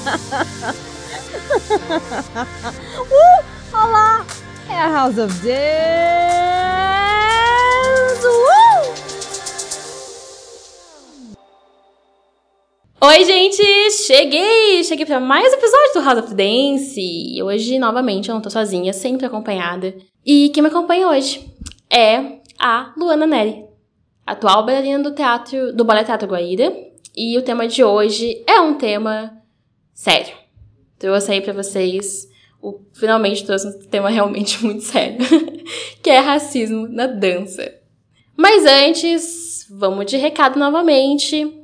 uh, olá! É a House of Dance! Uh! Oi, gente! Cheguei! Cheguei para mais um episódio do House of Dance. Hoje, novamente, eu não tô sozinha, sempre acompanhada. E quem me acompanha hoje é a Luana Neri, atual bailarina do teatro, do Ballet Teatro Guaíra. E o tema de hoje é um tema sério. Trouxe aí pra vocês, o, finalmente trouxe um tema realmente muito sério, que é racismo na dança. Mas antes, vamos de recado novamente.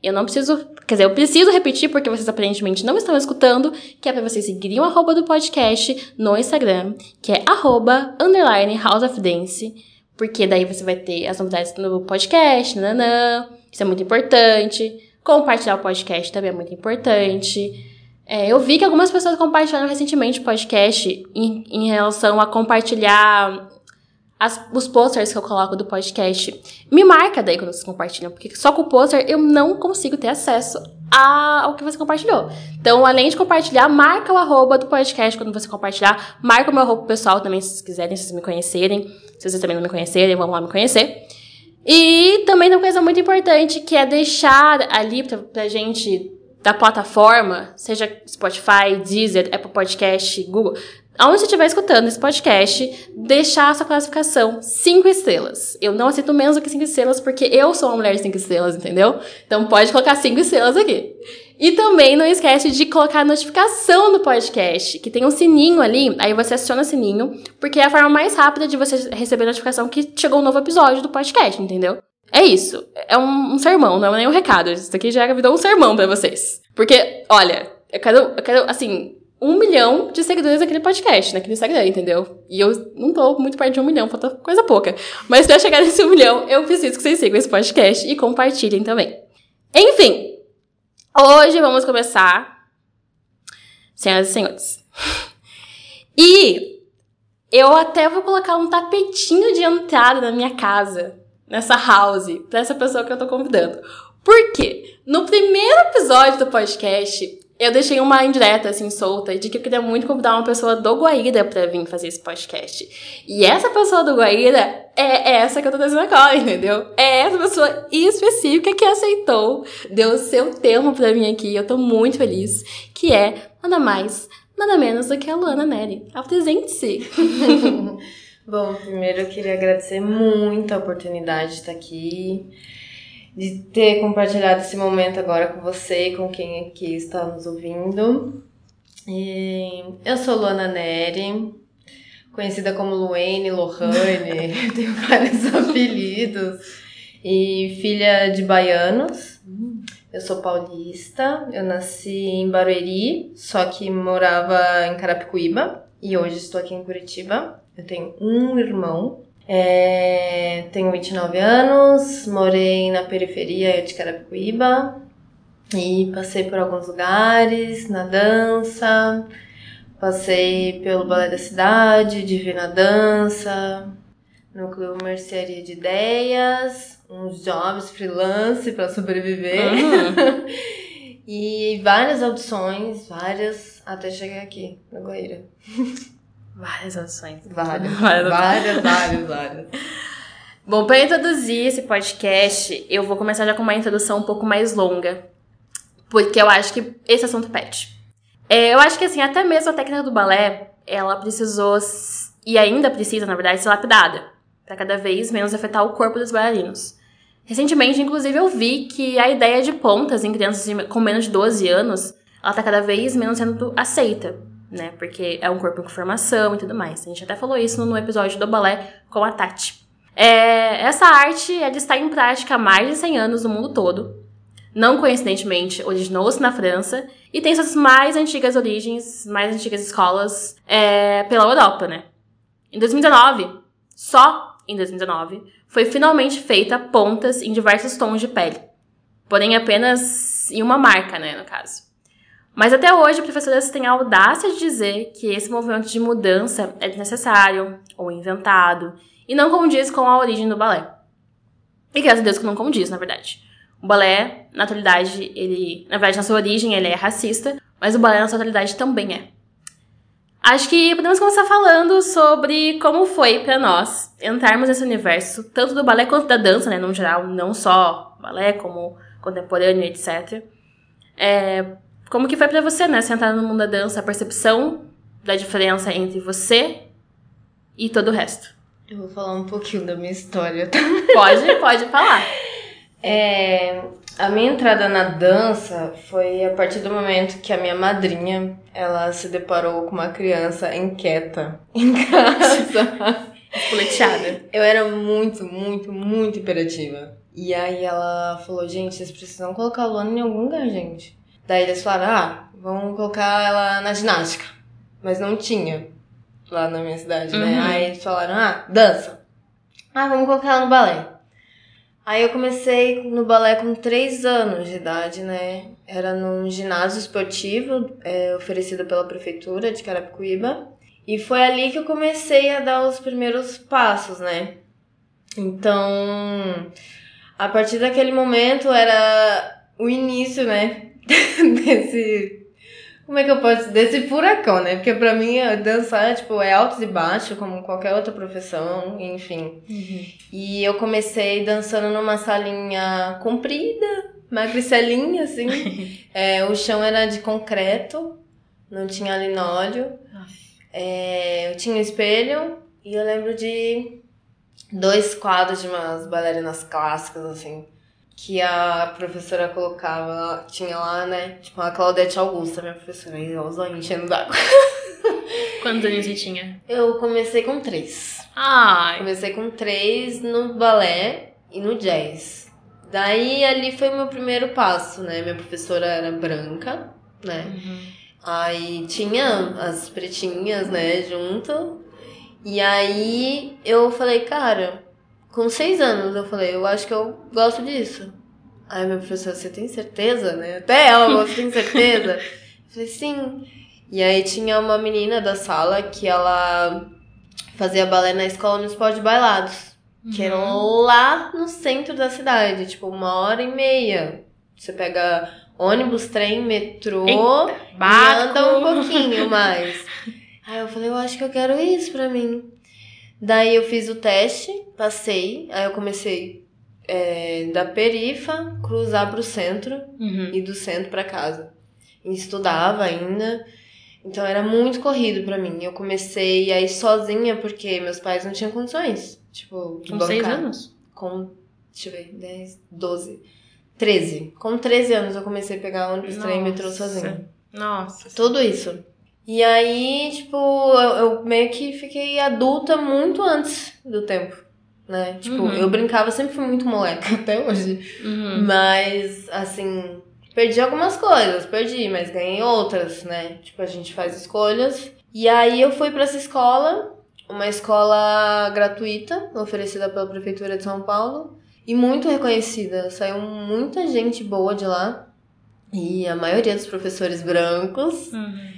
Eu não preciso, quer dizer, eu preciso repetir porque vocês aparentemente não estão escutando, que é para vocês seguirem o arroba do podcast no Instagram, que é arroba underline House of Dance, porque daí você vai ter as novidades no podcast, nananã, isso é muito importante. Compartilhar o podcast também é muito importante. É, eu vi que algumas pessoas compartilharam recentemente podcast em, em relação a compartilhar as, os posters que eu coloco do podcast. Me marca daí quando vocês compartilham, porque só com o poster eu não consigo ter acesso ao que você compartilhou. Então, além de compartilhar, marca o arroba do podcast quando você compartilhar. Marca o meu arroba pessoal também, se vocês quiserem, se vocês me conhecerem. Se vocês também não me conhecerem, vamos lá me conhecer. E também tem uma coisa muito importante, que é deixar ali pra, pra gente da plataforma, seja Spotify, Deezer, Apple Podcast, Google, aonde você estiver escutando esse podcast, deixar a sua classificação cinco estrelas. Eu não aceito menos do que cinco estrelas, porque eu sou uma mulher de cinco estrelas, entendeu? Então pode colocar cinco estrelas aqui. E também não esquece de colocar notificação no podcast, que tem um sininho ali, aí você aciona o sininho, porque é a forma mais rápida de você receber notificação que chegou um novo episódio do podcast, entendeu? É isso. É um, um sermão, não é nem um recado. Isso aqui já virou um sermão para vocês. Porque, olha, eu quero, eu quero, assim, um milhão de seguidores naquele podcast, naquele Instagram, entendeu? E eu não tô muito perto de um milhão, falta coisa pouca. Mas pra chegar nesse um milhão, eu preciso que vocês sigam esse podcast e compartilhem também. Enfim, hoje vamos começar, senhoras e senhores. E eu até vou colocar um tapetinho de entrada na minha casa nessa house pra essa pessoa que eu tô convidando. Por quê? No primeiro episódio do podcast, eu deixei uma indireta, assim, solta, de que eu queria muito convidar uma pessoa do Guaíra pra vir fazer esse podcast. E essa pessoa do Guaíra é essa que eu tô trazendo agora, entendeu? É essa pessoa específica que aceitou, deu o seu termo pra mim aqui, eu tô muito feliz, que é nada mais, nada menos do que a Luana Neri. Apresente-se! Bom, primeiro eu queria agradecer muito a oportunidade de estar aqui, de ter compartilhado esse momento agora com você e com quem aqui está nos ouvindo. E eu sou Luana Neri, conhecida como Luene, Lohane, tenho vários apelidos, e filha de baianos. Eu sou paulista, eu nasci em Barueri, só que morava em Carapicuíba e hoje estou aqui em Curitiba. Eu tenho um irmão, é, tenho 29 anos, morei na periferia de Carapicuíba e passei por alguns lugares na dança, passei pelo Balé da Cidade, Divina Dança, Núcleo Mercearia de Ideias, uns jobs freelance para sobreviver. Uhum. e várias audições, várias, até chegar aqui, na Goiânia. Várias audições. Várias, Várias. várias, várias, várias. Bom, para introduzir esse podcast, eu vou começar já com uma introdução um pouco mais longa, porque eu acho que esse assunto pede. É, eu acho que assim, até mesmo a técnica do balé, ela precisou e ainda precisa, na verdade, ser lapidada, para cada vez menos afetar o corpo dos bailarinos. Recentemente, inclusive, eu vi que a ideia de pontas em crianças com menos de 12 anos, ela tá cada vez menos sendo aceita, né? Porque é um corpo em formação e tudo mais. A gente até falou isso no episódio do balé com a Tati. É, essa arte ela está em prática há mais de 100 anos no mundo todo. Não coincidentemente, originou-se na França e tem suas mais antigas origens, mais antigas escolas é, pela Europa, né? Em 2019, só em 2019, foi finalmente feita pontas em diversos tons de pele. Porém, apenas em uma marca, né, no caso. Mas até hoje, professoras têm a audácia de dizer que esse movimento de mudança é desnecessário ou inventado e não condiz com a origem do balé. E graças a Deus que não condiz, na verdade. O balé, na atualidade, ele, na verdade, na sua origem, ele é racista, mas o balé na sua atualidade também é. Acho que podemos começar falando sobre como foi para nós entrarmos nesse universo, tanto do balé quanto da dança, né, no geral, não só balé, como contemporâneo, etc. É, como que foi para você, né, você entrar no mundo da dança, a percepção da diferença entre você e todo o resto? Eu vou falar um pouquinho da minha história, tá? Pode, pode falar. É, a minha entrada na dança foi a partir do momento que a minha madrinha, ela se deparou com uma criança inquieta em casa. Espoleteada. Eu era muito, muito, muito imperativa. E aí ela falou, gente, vocês precisam colocar a Luana em algum lugar, gente. Daí eles falaram, ah, vamos colocar ela na ginástica. Mas não tinha lá na minha cidade, né? Uhum. Aí eles falaram, ah, dança. Ah, vamos colocar ela no balé. Aí eu comecei no balé com 3 anos de idade, né? Era num ginásio esportivo é, oferecido pela prefeitura de Carapicuíba. E foi ali que eu comecei a dar os primeiros passos, né? Então, a partir daquele momento era o início, né? Desse. Como é que eu posso. Desse furacão, né? Porque pra mim dançar, tipo, é altos e baixos, como qualquer outra profissão, enfim. E eu comecei dançando numa salinha comprida, magricelinha, assim. É, o chão era de concreto, não tinha linóleo. É, eu tinha espelho e eu lembro de dois quadros de umas bailarinas clássicas, assim, que a professora colocava, tinha lá, né? Tipo, a Claudete Augusta, minha professora, e os olhos enchendo d'água. Quantos anos você tinha? Eu comecei com três. Ai. Comecei com três no balé e no jazz. Daí ali foi o meu primeiro passo, né? Minha professora era branca, né? Aí tinha as pretinhas, né, junto. E aí eu falei, cara, com seis anos eu falei, eu acho que eu gosto disso. Aí minha professora, você tem certeza, né? Até ela, você tem certeza? eu falei, sim. E aí tinha uma menina da sala que ela fazia balé na escola municipal de bailados. Que era lá no centro da cidade, tipo, uma hora e meia. Você pega ônibus, trem, metrô Eita, e anda um pouquinho mais. Aí eu falei, eu acho que eu quero isso pra mim. Daí eu fiz o teste, passei, aí eu comecei é, da perifa cruzar pro centro Uhum. e do centro pra casa. E estudava ainda. Então era muito corrido pra mim. Eu comecei a ir sozinha porque meus pais não tinham condições. Tipo, de Com seis bancar. anos? Com, deixa eu ver, 10, 12, 13. Com 13 anos eu comecei a pegar ônibus, trem e metrô sozinha. Nossa. Tudo isso. E aí, tipo, eu, eu meio que fiquei adulta muito antes do tempo, né? Tipo, Uhum. eu brincava, sempre fui muito moleca, até hoje. Uhum. Mas, assim, perdi algumas coisas, perdi, mas ganhei outras, né? Tipo, a gente faz escolhas. E aí eu fui pra essa escola, uma escola gratuita, oferecida pela Prefeitura de São Paulo, e muito reconhecida. Saiu muita gente boa de lá. E a maioria dos professores brancos. Uhum.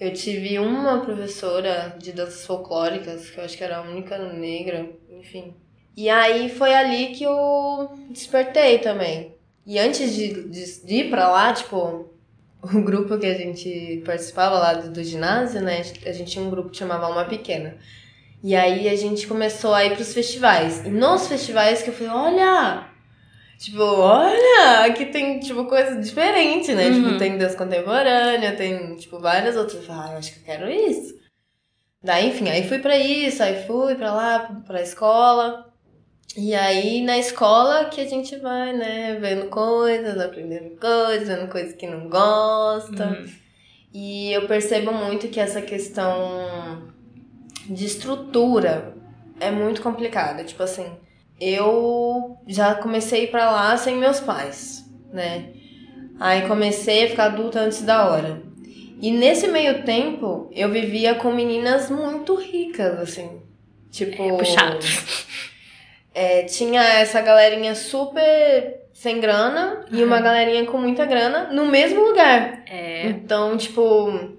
Eu tive uma professora de danças folclóricas, que eu acho que era a única negra, enfim. E aí foi ali que eu despertei também. E antes de, de, de ir pra lá, tipo, o grupo que a gente participava lá do, do ginásio, né? A gente tinha um grupo que chamava Alma Pequena. E aí a gente começou a ir pros festivais. E nos festivais que eu falei, olha! Tipo, olha, aqui tem, tipo, coisa diferente, né? Uhum. Tipo, tem dança contemporânea, tem, tipo, várias outras. Ah, eu acho que eu quero isso. Daí, enfim, aí fui pra isso, aí fui pra lá, pra escola. E aí, na escola que a gente vai, né, vendo coisas, aprendendo coisas, vendo coisas que não gosta. Uhum. E eu percebo muito que essa questão de estrutura é muito complicada. Tipo assim, eu já comecei a ir pra lá sem meus pais, né? Aí comecei a ficar adulta antes da hora. E nesse meio tempo, eu vivia com meninas muito ricas, assim. Tipo. É puxado. É, tinha essa galerinha super sem grana e uma galerinha com muita grana no mesmo lugar. É. Então, tipo,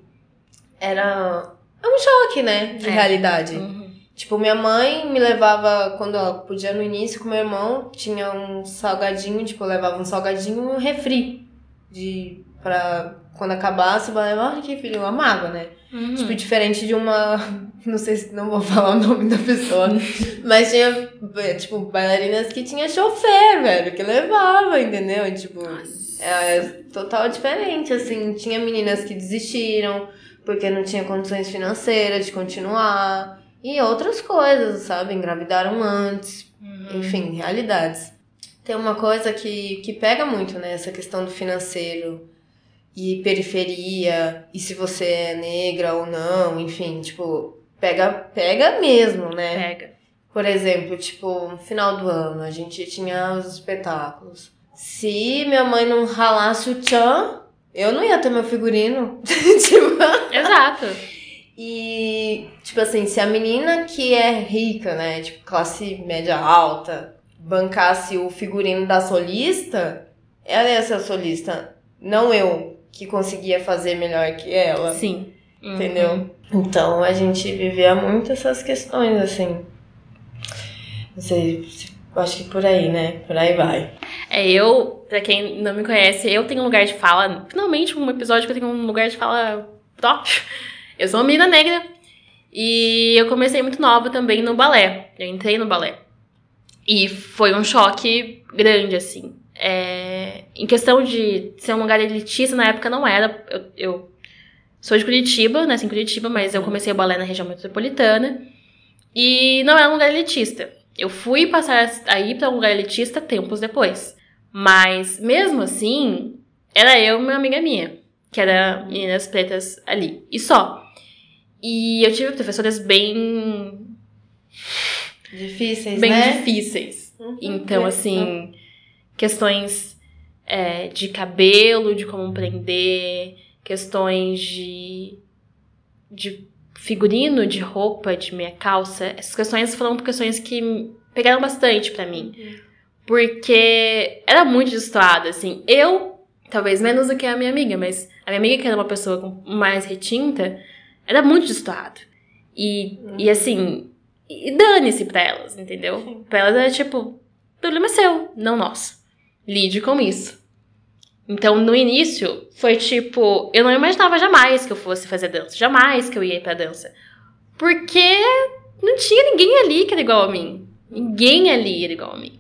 era é um choque, né, de É. realidade. Uhum. Tipo, minha mãe me levava, quando ela podia no início com meu irmão, tinha um salgadinho, tipo, eu levava um salgadinho e um refri de pra quando acabasse o balé, ah, que filho, eu amava, né? Uhum. Tipo, diferente de uma. Não sei se não vou falar o nome da pessoa. mas tinha, é, tipo, bailarinas que tinha chofer, velho, que levava, entendeu? E, tipo, é total diferente, assim. Tinha meninas que desistiram porque não tinha condições financeiras de continuar. E outras coisas, sabe? Engravidaram antes. Uhum. Enfim, realidades. Tem uma coisa que, que pega muito, né? Essa questão do financeiro e periferia, e se você é negra ou não, enfim, tipo, pega, pega mesmo, né? Pega. Por exemplo, tipo, no final do ano, a gente tinha os espetáculos. Se minha mãe não ralasse o tchan, eu não ia ter meu figurino. tipo, Exato. E, tipo assim, se a menina que é rica, né, tipo, classe média alta, bancasse o figurino da solista, ela ia ser a solista, não eu, que conseguia fazer melhor que ela. Sim. Uhum. Entendeu? Então a gente vivia muito essas questões, assim. Não sei, se- acho que por aí, né? Por aí vai. É, eu, pra quem não me conhece, eu tenho um lugar de fala. Finalmente, um episódio que eu tenho um lugar de fala próprio. Eu sou uma menina negra. E eu comecei muito nova também no balé. Eu entrei no balé. E foi um choque grande, assim. É, em questão de ser um lugar elitista, na época não era. Eu, eu sou de Curitiba, nasci em Curitiba, mas eu comecei o balé na região metropolitana. E não era um lugar elitista. Eu fui passar a ir para um lugar elitista tempos depois. Mas, mesmo assim, era eu e uma amiga minha, que era meninas pretas ali. E só. E eu tive professoras bem, Difíceis, bem né? difíceis. Uhum. Então, assim, questões é, de cabelo, de como prender, questões de, de figurino, de roupa, de meia calça. Essas questões foram questões que pegaram bastante pra mim. Porque era muito destoada, assim. Eu, talvez menos do que a minha amiga, mas a minha amiga, que era uma pessoa mais retinta, era muito destoado. E, e assim, e dane-se pra elas, entendeu? Sim. Pra elas era tipo, problema é seu, não nosso. Lide com isso. Então, no início, foi tipo, eu não imaginava jamais que eu fosse fazer dança, jamais que eu ia ir pra dança. Porque não tinha ninguém ali que era igual a mim. Ninguém ali era igual a mim.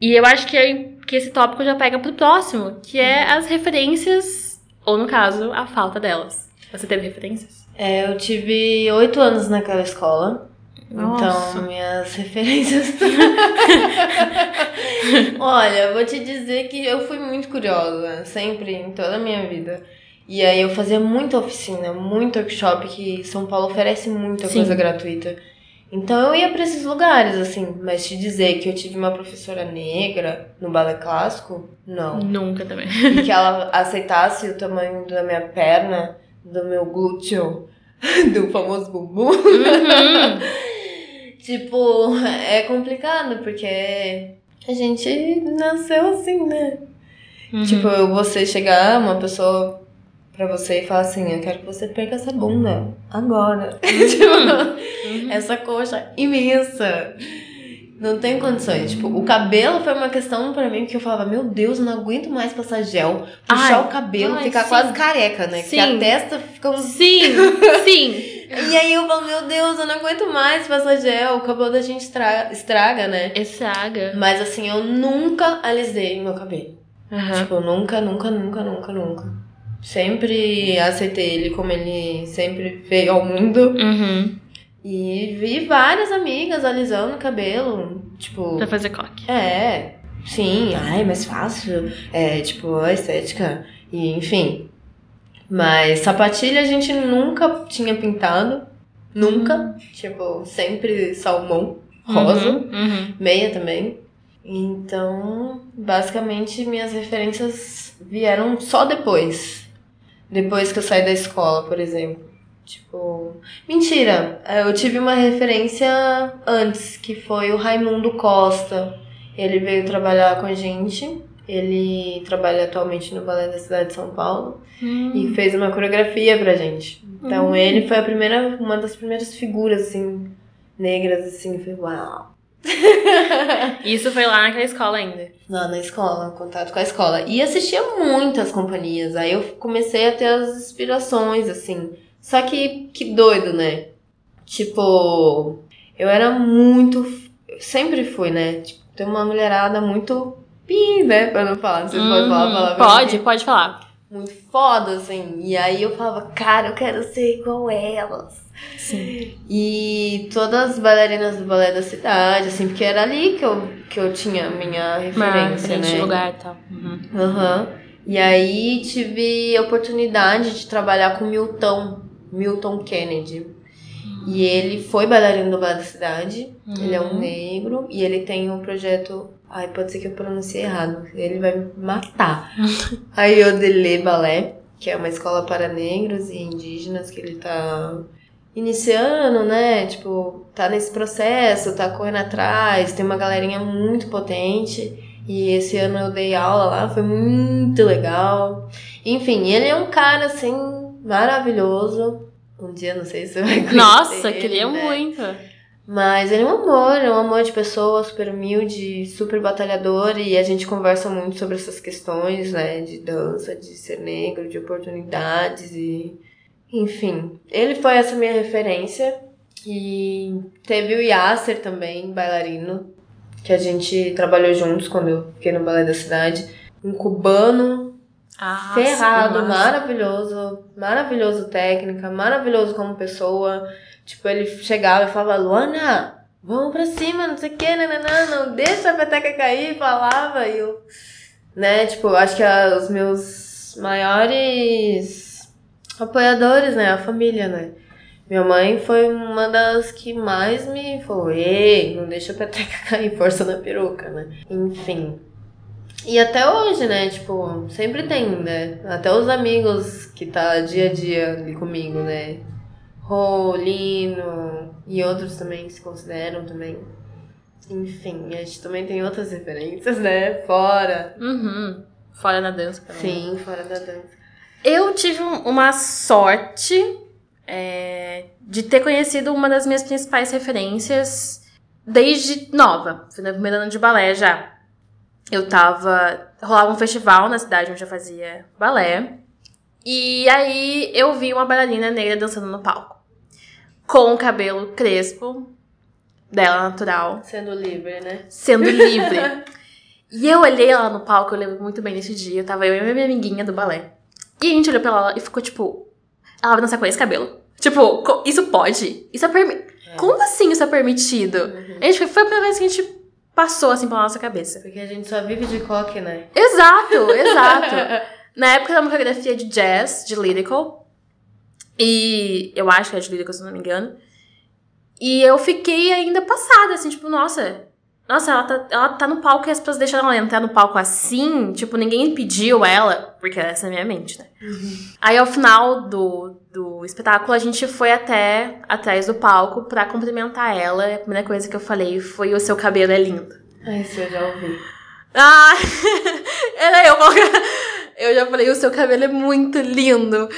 E eu acho que, que esse tópico já pega pro próximo, que é as referências, ou no caso, a falta delas. Você teve referências? É, eu tive oito anos naquela escola. Nossa. Então, minhas referências. Olha, vou te dizer que eu fui muito curiosa, sempre, em toda a minha vida. E aí eu fazia muita oficina, muito workshop, que São Paulo oferece muita Sim. coisa gratuita. Então eu ia pra esses lugares, assim, mas te dizer que eu tive uma professora negra no balé clássico, não. Nunca também. E que ela aceitasse o tamanho da minha perna, do meu glúteo, do famoso bumbum. Uhum. Tipo, é complicado, porque a gente nasceu assim, né? Uhum. Tipo, você chegar, uma pessoa pra você e falar assim, eu quero que você perca essa bunda agora. tipo, Uhum. essa coxa imensa. Não tem condições. Tipo, o cabelo foi uma questão pra mim que eu falava, meu Deus, eu não aguento mais passar gel, puxar Ai, o cabelo, ai, ficar sim. quase careca, né? Que a Sim. testa fica um Sim, sim. E aí eu falo, meu Deus, eu não aguento mais passar gel, o cabelo da gente estraga, estraga né? Estraga. Mas assim, eu nunca alisei meu cabelo. Aham. Tipo, nunca, nunca, nunca, nunca, nunca. Sempre aceitei ele como ele sempre veio ao mundo. Uhum. E vi várias amigas alisando o cabelo. Tipo, Pra fazer coque. é, sim, ai, mais fácil. É, tipo, a estética. E enfim. Mas sapatilha a gente nunca tinha pintado. Nunca. Tipo, sempre salmão, rosa. Uhum. Uhum. Meia também. Então, basicamente, minhas referências vieram só depois. Depois que eu saí da escola, por exemplo. Tipo. Mentira! Eu tive uma referência antes, que foi o Raimundo Costa. Ele veio trabalhar com a gente. Ele trabalha atualmente no Balé da cidade de São Paulo Hum. e fez uma coreografia pra gente. Então ele foi a primeira, uma das primeiras figuras assim negras assim, foi uau. Isso foi lá naquela escola ainda. Lá na escola, contato com a escola. E assistia muitas companhias. Aí eu comecei a ter as inspirações, assim. Só que, que doido, né? Tipo, eu era muito. Sempre fui, né? Tipo, tem uma mulherada muito pi, né? Pra não falar. Você pode falar a Uhum. palavra? Pode, pode falar. Muito foda, assim. E aí eu falava, cara, eu quero ser igual elas. Sim. E todas as bailarinas do balé da cidade, assim, porque era ali que eu, que eu tinha a minha referência, Diferente né? lugar e tal. Uhum. Aham. E aí tive a oportunidade de trabalhar com o Milton, Milton Kennedy. E ele foi bailarino do balé da cidade. Ele é um Uhum. negro e ele tem um projeto. Ai, pode ser que eu pronuncie errado. Ele vai me matar. a Yodelê Balé, que é uma escola para negros e indígenas que ele tá iniciando, né? Tipo, tá nesse processo, tá correndo atrás, tem uma galerinha muito potente. E esse ano eu dei aula lá, foi muito legal. Enfim, ele é um cara assim maravilhoso. Um dia não sei se você vai conhecer. Nossa, ele, queria né? muito. Mas ele é um amor, é um amor de pessoa, super humilde, super batalhador, e a gente conversa muito sobre essas questões, né, de dança, de ser negro, de oportunidades e. Enfim, ele foi essa minha referência. E teve o Yasser também, bailarino, que a gente trabalhou juntos quando eu fiquei no Balé da Cidade. Um cubano Ah, ferrado, sim, maravilhoso, maravilhoso técnica, maravilhoso como pessoa. Tipo, ele chegava e falava, Luana, vamos pra cima, não sei o que, nananã, não deixa a peteca cair, falava, e eu, né, tipo, acho que a- os meus maiores apoiadores, né, a família, né. Minha mãe foi uma das que mais me falou, ei, não deixa a peteca cair, força na peruca, né. Enfim. E até hoje, né? Tipo, sempre tem, né? Até os amigos que tá dia a dia ali comigo, né? Rô, Lino e outros também que se consideram também. Enfim, a gente também tem outras referências, né? Fora. Uhum. Fora na dança também. Sim, fora da dança. Eu tive um- uma sorte é, de ter conhecido uma das minhas principais referências desde nova. Fui no primeiro ano de balé já. Eu tava. Rolava um festival na cidade onde eu fazia balé. E aí eu vi uma bailarina negra dançando no palco. Com o cabelo crespo dela natural Sendo livre, né? sendo livre. e eu olhei ela no palco, eu lembro muito bem desse dia. Eu tava eu e a minha amiguinha do balé. E a gente olhou pra ela e ficou tipo. Ela vai dançar com esse cabelo? Tipo, isso pode? Isso é permitido? Como assim isso é permitido? A gente foi a primeira vez que a gente passou assim pela nossa cabeça. Porque a gente só vive de coque, né? Exato, exato. Na época era uma coreografia de jazz, de lyrical. E eu acho que é de lyrical, se eu não me engano. E eu fiquei ainda passada, assim, tipo, nossa. Nossa, ela tá, ela tá no palco e as pessoas deixam ela entrar no palco assim. Tipo, ninguém pediu ela, porque essa é a minha mente, né? Aí ao final do, do espetáculo, a gente foi até atrás do palco pra cumprimentar ela. E a primeira coisa que eu falei foi: o seu cabelo é lindo. Ai, isso eu já ouvi. Ah, era eu. Eu já falei, o seu cabelo é muito lindo.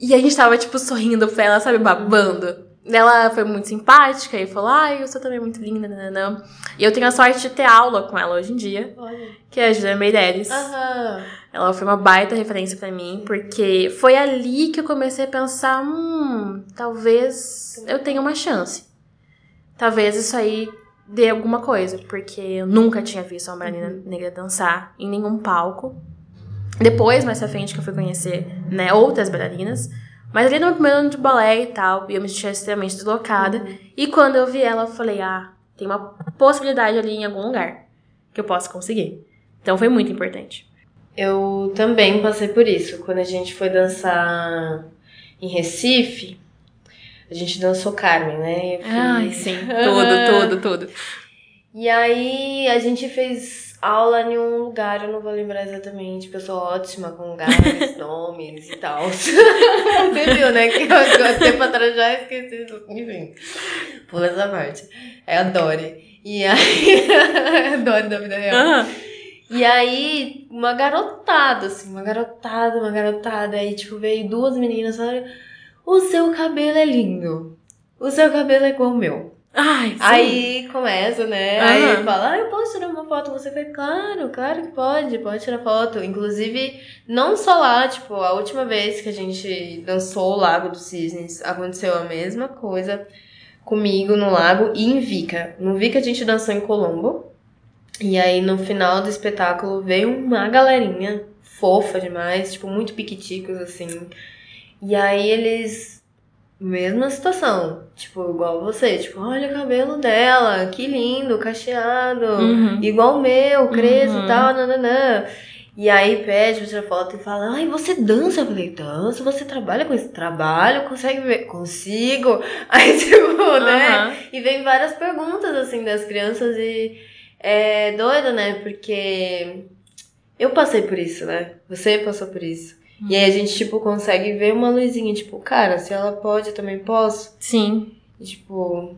E a gente tava, tipo, sorrindo pra ela, sabe, babando. Ela foi muito simpática e falou, ai, o seu também é muito linda, nananã. E eu tenho a sorte de ter aula com ela hoje em dia, Olha. que é a Julia Meireles. Aham. Ela foi uma baita referência pra mim, porque foi ali que eu comecei a pensar, hum, talvez eu tenha uma chance. Talvez isso aí dê alguma coisa, porque eu nunca tinha visto uma bailarina negra dançar em nenhum palco. Depois, mais pra frente, que eu fui conhecer, né, outras bailarinas. Mas ali no meu primeiro ano de balé e tal, eu me sentia extremamente deslocada. E quando eu vi ela, eu falei, ah, tem uma possibilidade ali em algum lugar que eu possa conseguir. Então foi muito importante. Eu também passei por isso. Quando a gente foi dançar em Recife, a gente dançou Carmen, né? Fiz- Ai, sim. Tudo, tudo, tudo. E aí a gente fez aula em um lugar, eu não vou lembrar exatamente, porque eu sou ótima com lugares, nomes e tal. Você viu, né? Que eu, tempo atrás já esqueci. Enfim, pula essa parte. É a Dory. E aí. a Dory da vida real. Aham. E aí, uma garotada, assim, uma garotada, uma garotada. Aí, tipo, veio duas meninas e falaram: O seu cabelo é lindo. O seu cabelo é igual o meu. Ai, sim. Aí começa, né? Aham. Aí ele fala, ah, eu posso tirar uma foto? Você foi, claro, claro que pode, pode tirar foto. Inclusive, não só lá, tipo, a última vez que a gente dançou o Lago dos Cisnes, aconteceu a mesma coisa comigo no lago e em Vica. No Vica a gente dançou em Colombo. E aí no final do espetáculo veio uma galerinha fofa demais, tipo, muito piquiticos, assim. E aí eles. Mesma situação. Tipo, igual você. Tipo, olha o cabelo dela, que lindo, cacheado. Uhum. Igual o meu, crespo Uhum. e tal, nananã. E aí pede pra tirar foto e fala, ai, você dança? Eu falei, danço, você trabalha com isso? Trabalho, consegue ver? Consigo. Aí, tipo, né? Aham. E vem várias perguntas, assim, das crianças e é doido, né? Porque eu passei por isso, né? Você passou por isso. E aí a gente, tipo, consegue ver uma luzinha, tipo, cara, se ela pode, eu também posso. Sim. E, tipo,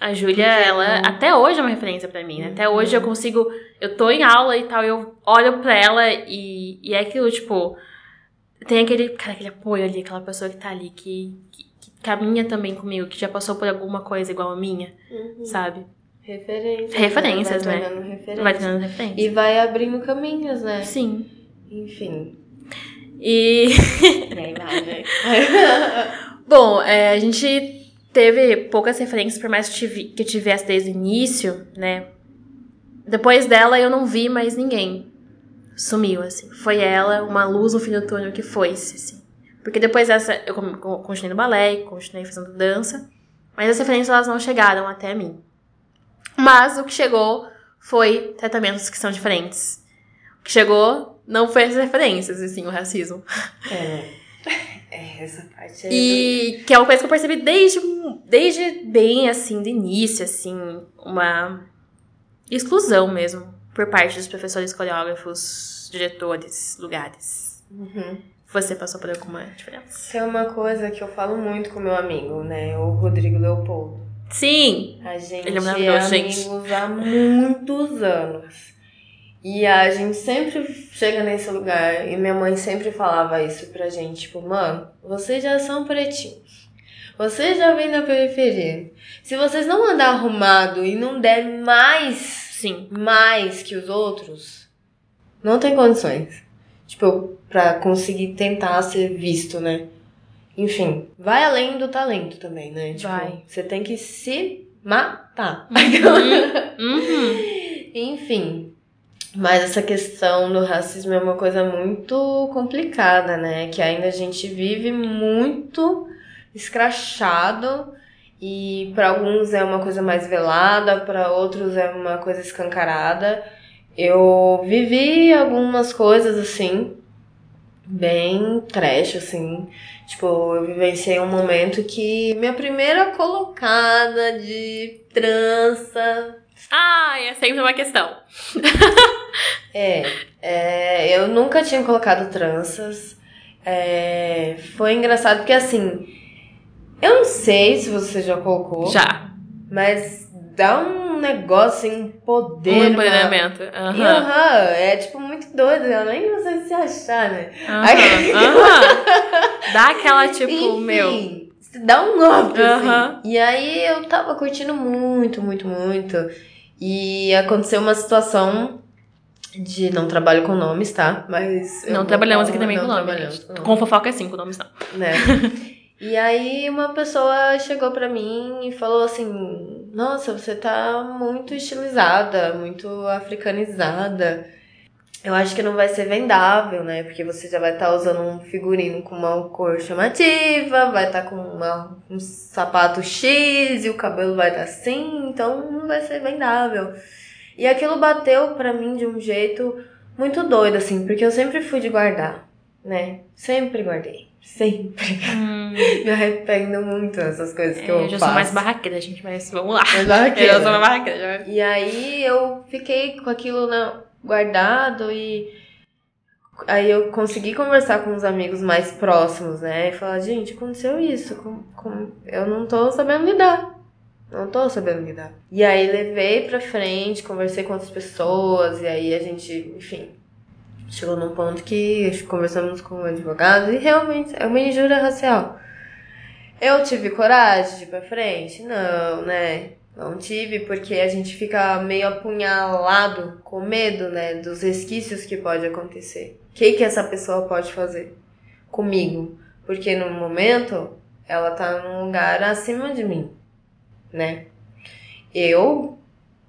A Júlia, ela até hoje é uma referência pra mim, né? Até hoje eu consigo. Eu tô em aula e tal, eu olho pra ela e, e é aquilo, tipo. Tem aquele, cara, aquele apoio ali, aquela pessoa que tá ali, que, que, que caminha também comigo, que já passou por alguma coisa igual a minha, sabe? referência. Referências, vai né? tornando referência. Vai tendo referência. E vai abrindo caminhos, né? Sim. Enfim. E. Vai, né? Bom, é, a gente teve poucas referências, por mais que tive- que eu tivesse desde o início, né? Depois dela eu não vi mais ninguém. Sumiu, assim. Foi ela, uma luz no fim do túnel que foi-se, assim. Porque depois dessa, eu continuei no balé, continuei fazendo dança. Mas as referências, elas não chegaram até mim. Mas o que chegou foi tratamentos que são diferentes. O que chegou não foi as referências, assim, o racismo. É. É, essa parte é. E que é uma coisa que eu percebi desde, desde bem, assim, do início, assim, uma exclusão mesmo por parte dos professores coreógrafos, diretores, lugares. Uhum. Você passou por alguma diferença? Isso é uma coisa que eu falo muito com meu amigo, né? O Rodrigo Leopoldo. Sim! A gente Ele é é, maravilhoso, gente. amigos há muitos anos. E a gente sempre chega nesse lugar e minha mãe sempre falava isso pra gente, tipo, mano, vocês já são pretinhos. Vocês já vêm da periferia. Se vocês não andar arrumado e não der mais, Sim. mais que os outros, não tem condições. Tipo, pra conseguir tentar ser visto, né? Enfim, vai além do talento também, né? Tipo, Vai. você tem que se matar. Uhum. Enfim. Mas essa questão do racismo é uma coisa muito complicada, né? Que ainda a gente vive muito escrachado e para alguns é uma coisa mais velada, para outros é uma coisa escancarada. Eu vivi algumas coisas assim, bem trash, assim. Tipo, eu vivenciei um momento que minha primeira colocada de trança Ah, é sempre uma questão. É, é, eu nunca tinha colocado tranças. É, foi engraçado porque assim, eu não sei se você já colocou, Já. mas dá um negócio, assim, um poder. Um empoderamento. Aham. é tipo muito doido, além de você se achar, né? Aham. Aham. Dá aquela, tipo, Enfim, meu. Dá um up, assim. E aí eu tava curtindo muito, muito, muito. E aconteceu uma situação de não trabalho com nomes, tá? Mas. Não trabalhamos aqui também com nome. trabalhamos gente. com nome. Com fofoca sim, com nomes não. né? E aí uma pessoa chegou pra mim e falou assim: "Nossa, você tá muito estilizada, muito africanizada. Eu acho que não vai ser vendável, né? Porque você já vai estar usando um figurino com uma cor chamativa, vai estar com uma- um sapato X e o cabelo vai estar assim, então não vai ser vendável. E aquilo bateu pra mim de um jeito muito doido, assim, porque eu sempre fui de guardar, né? Sempre guardei. Sempre. Hum, Me arrependo muito dessas coisas que é, eu, eu já faço. sou mais barraqueira, gente, mas vamos lá. Mais Eu barraqueira. já sou mais barraqueira. já- E aí eu fiquei com aquilo na- guardado e aí eu consegui conversar com os amigos mais próximos, né? E falar, gente, aconteceu isso, com, com- eu não tô sabendo lidar. Não tô sabendo lidar. E aí levei pra frente, conversei com outras pessoas, e aí a gente, enfim, chegou num ponto que conversamos com advogados e realmente é uma injúria racial. Eu tive coragem de ir pra frente? Não, né? Não tive, porque a gente fica meio apunhalado com medo, né? Dos resquícios que pode acontecer. O que, que essa pessoa pode fazer comigo? Porque no momento ela tá num lugar acima de mim, né? Eu,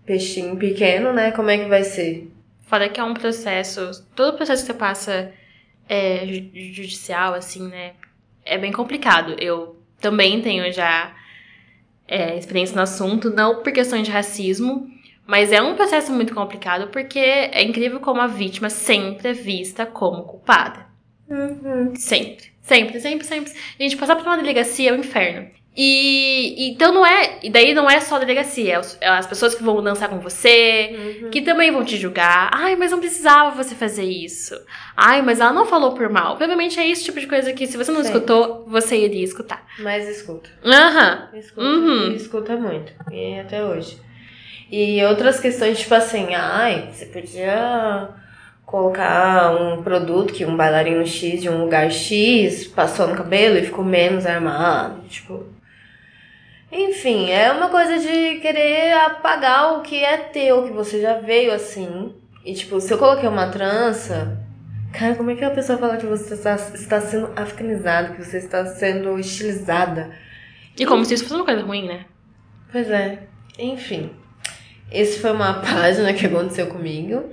peixinho pequeno, né? Como é que vai ser? Fora que é um processo. Todo processo que você passa é, ju- judicial, assim, né? É bem complicado. Eu também tenho já é, experiência no assunto, não por questões de racismo, mas é um processo muito complicado porque é incrível como a vítima sempre é vista como culpada. Sempre. Sempre, sempre, sempre. Gente, passar por uma delegacia é um inferno. E então não é. E daí não é só a delegacia, é é as pessoas que vão dançar com você, Uhum. que também vão te julgar. Ai, mas não precisava você fazer isso. Ai, mas ela não falou por mal. Provavelmente é esse tipo de coisa que, se você não Sim. escutou, você iria escutar. Mas escuta. Aham. Escuta, Uhum. escuta muito. E até hoje. E outras questões, tipo assim, ai, você podia colocar um produto que um bailarino X de um lugar X passou no cabelo e ficou menos armado. Tipo. Enfim, é uma coisa de querer apagar o que é teu, que você já veio assim. E tipo, se eu coloquei uma trança. Cara, como é que a pessoa fala que você está, está sendo africanizada, que você está sendo estilizada? E como se isso fosse uma coisa ruim, né? Pois é. Enfim. Esse foi uma página que aconteceu comigo.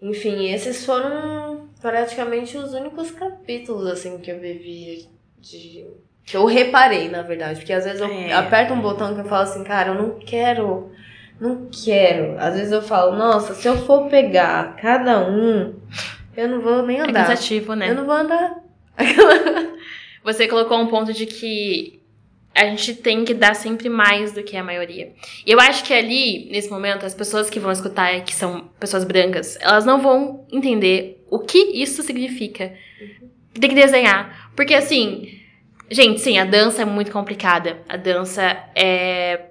Enfim, esses foram praticamente os únicos capítulos assim que eu vivi de que eu reparei, na verdade, porque às vezes eu É. aperto um botão que eu falo assim, cara, eu não quero, não quero. Às vezes eu falo, nossa, se eu for pegar cada um, eu não vou nem É andar. cansativo, né? Eu não vou andar. Você colocou um ponto de que a gente tem que dar sempre mais do que a maioria. E eu acho que ali, nesse momento, as pessoas que vão escutar, que são pessoas brancas, elas não vão entender o que isso significa. Tem que desenhar. Porque assim, gente, sim, a dança é muito complicada. A dança é.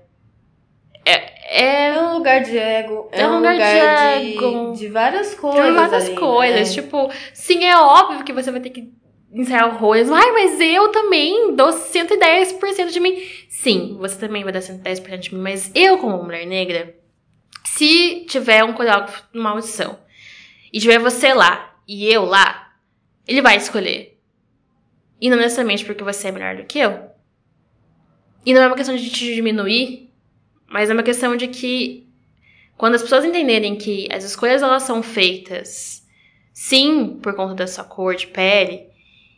É. é É um lugar de ego, é, É um lugar, lugar de, de ego. de várias coisas. Tem várias ali, coisas. né? Tipo, sim, é óbvio que você vai ter que ensaiar horrores. Ai, mas eu também dou 110% de mim. Sim, você também vai dar 110% de mim. Mas eu, como mulher negra, se tiver um coreógrafo numa audição e tiver você lá e eu lá, ele vai escolher. E não necessariamente porque você é melhor do que eu. E não é uma questão de te diminuir, mas é uma questão de que quando as pessoas entenderem que as escolhas elas são feitas sim por conta da sua cor de pele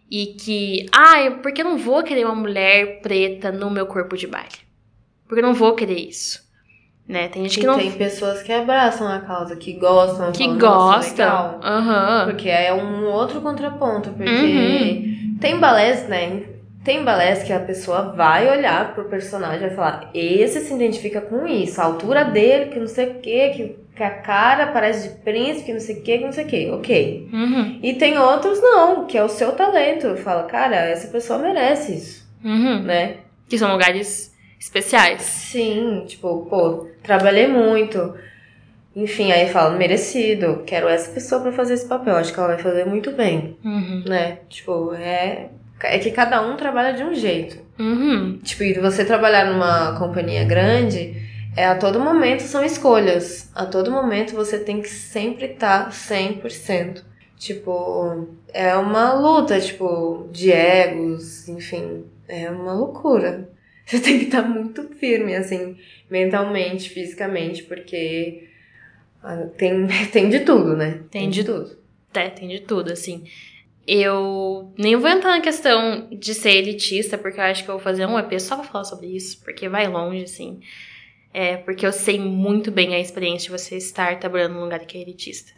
e que, ah, porque eu não vou querer uma mulher preta no meu corpo de baile? Porque eu não vou querer isso. Né? Tem gente E que não tem pessoas que abraçam a causa, que gostam. que falam, "Nossa, gostam. legal." Aham. Porque é um outro contraponto. Porque Uhum. Tem balés, né? Tem balés que a pessoa vai olhar pro personagem e vai falar: esse se identifica com isso, a altura dele, que não sei o quê, que, que a cara parece de príncipe, que não sei o quê, que não sei o quê. Ok. Uhum. E tem outros não, que é o seu talento. Fala, cara, essa pessoa merece isso, Uhum. né? Que são lugares especiais. Sim, tipo, pô, trabalhei muito. Enfim, aí fala, merecido, quero essa pessoa pra fazer esse papel, acho que ela vai fazer muito bem, Uhum. né? Tipo, é. É que cada um trabalha de um jeito. Uhum. Tipo, e você trabalhar numa companhia grande, é a todo momento são escolhas. A todo momento você tem que sempre estar 100%. Tipo, é uma luta, tipo, de egos, enfim, é uma loucura. Você tem que estar muito firme, assim, mentalmente, fisicamente, porque tem, tem de tudo, né? Tem de tudo. É, tem de tudo, assim. Eu nem vou entrar na questão de ser elitista, porque eu acho que eu vou fazer um EP só pra falar sobre isso, porque vai longe, assim. É, porque eu sei muito bem a experiência de você estar trabalhando num lugar que é elitista.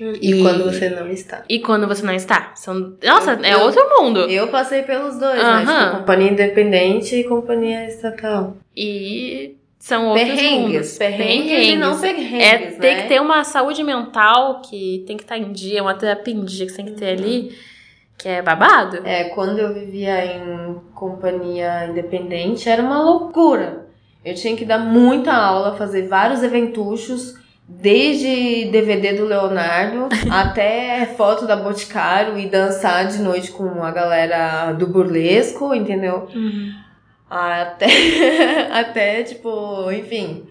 E, E- quando você não está. E quando você não está. São... Nossa, é Eu- outro mundo. Eu passei pelos dois, né? Aham. Tipo, companhia independente e companhia estatal. E são outros Perrengues, mundos. perrengues e não perrengues, É, né? tem que ter uma saúde mental que tem que estar em dia, uma terapia em dia que você tem que ter ali, que é babado. É, quando eu vivia em companhia independente, era uma loucura. Eu tinha que dar muita aula, fazer vários eventuchos, desde DVD do Leonardo até foto da Boticário e dançar de noite com a galera do burlesco, entendeu? Até, até tipo, enfim.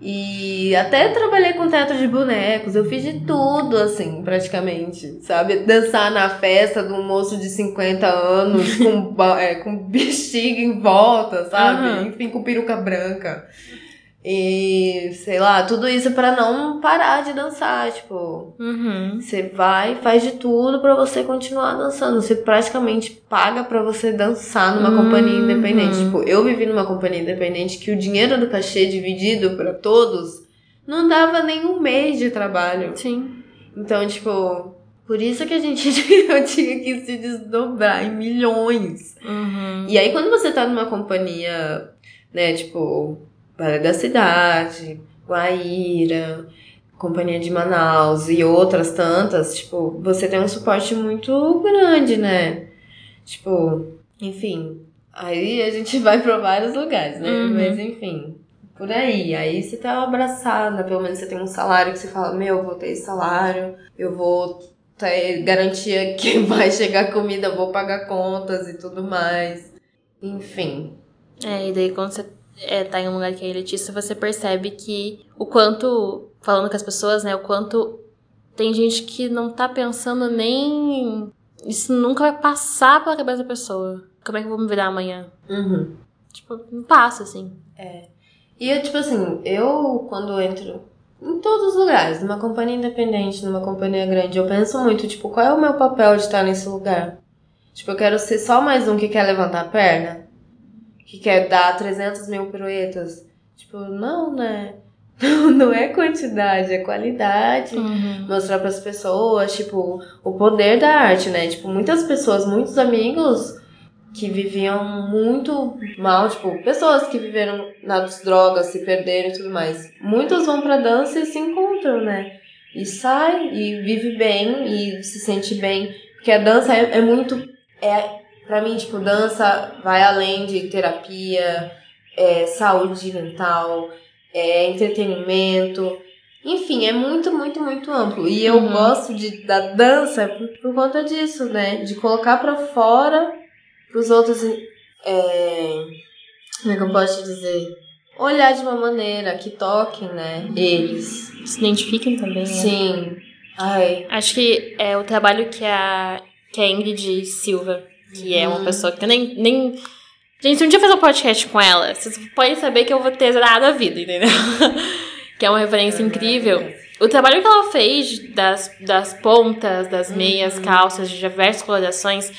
E até trabalhei com teatro de bonecos, eu fiz de tudo, assim, praticamente, sabe? Dançar na festa de um moço de 50 anos com, é, com bexiga em volta, sabe? Uhum. Enfim, com peruca branca. E, sei lá, tudo isso para não parar de dançar, tipo... Uhum. Você vai, faz de tudo para você continuar dançando. Você praticamente paga para você dançar numa Uhum. companhia independente. Tipo, eu vivi numa companhia independente que o dinheiro do cachê dividido para todos não dava nem um mês de trabalho. Sim. Então, tipo, por isso que a gente tinha que se desdobrar em milhões. Uhum. E aí, quando você tá numa companhia, né, tipo, Vale da Cidade, Guaíra, Companhia de Manaus e outras tantas, tipo, você tem um suporte muito grande, né? Tipo, enfim. Aí a gente vai pra vários lugares, né? Uhum. Mas enfim, por aí. Aí você tá abraçada, pelo menos você tem um salário que você fala, meu, eu vou ter esse salário, eu vou ter garantia que vai chegar comida, vou pagar contas e tudo mais. Enfim. É, e daí quando você é, tá em um lugar que é elitista, você percebe que o quanto, falando com as pessoas, né, o quanto tem gente que não tá pensando nem. Isso nunca vai passar pela cabeça da pessoa. Como é que eu vou me virar amanhã? Uhum. Tipo, não passa, assim. E eu, tipo assim, eu quando entro em todos os lugares, numa companhia independente, numa companhia grande, eu penso muito, tipo, qual é o meu papel de estar nesse lugar? Tipo, eu quero ser só mais um que quer levantar a perna? Que quer dar 300 mil piruetas? Tipo, não, né? Não é quantidade, é qualidade. Uhum. Mostrar pras pessoas, tipo, o poder da arte, né? Tipo, muitas pessoas, muitos amigos que viviam muito mal, tipo, pessoas que viveram nas drogas, se perderam e tudo mais. Muitos vão pra dança e se encontram, né? E sai e vive bem e se sente bem. Porque a dança é, é muito. É, pra mim, tipo, dança vai além de terapia, é, saúde mental, é, entretenimento. Enfim, é muito, muito, muito amplo. E eu Uhum. gosto de, da dança por, por conta disso, né? De colocar pra fora pros outros. É, como é que eu posso te dizer? Olhar de uma maneira que toquem, né? Eles. Se identifiquem também, né? Sim. Ai. Acho que é o trabalho que a, que a Ingrid Silva, que é uma Uhum. pessoa que eu nem, nem. Gente, se um dia eu fazer um podcast com ela, vocês podem saber que eu vou ter zerado a vida, entendeu? que é uma referência incrível. O trabalho que ela fez das, das pontas, das meias, calças, de diversas colorações,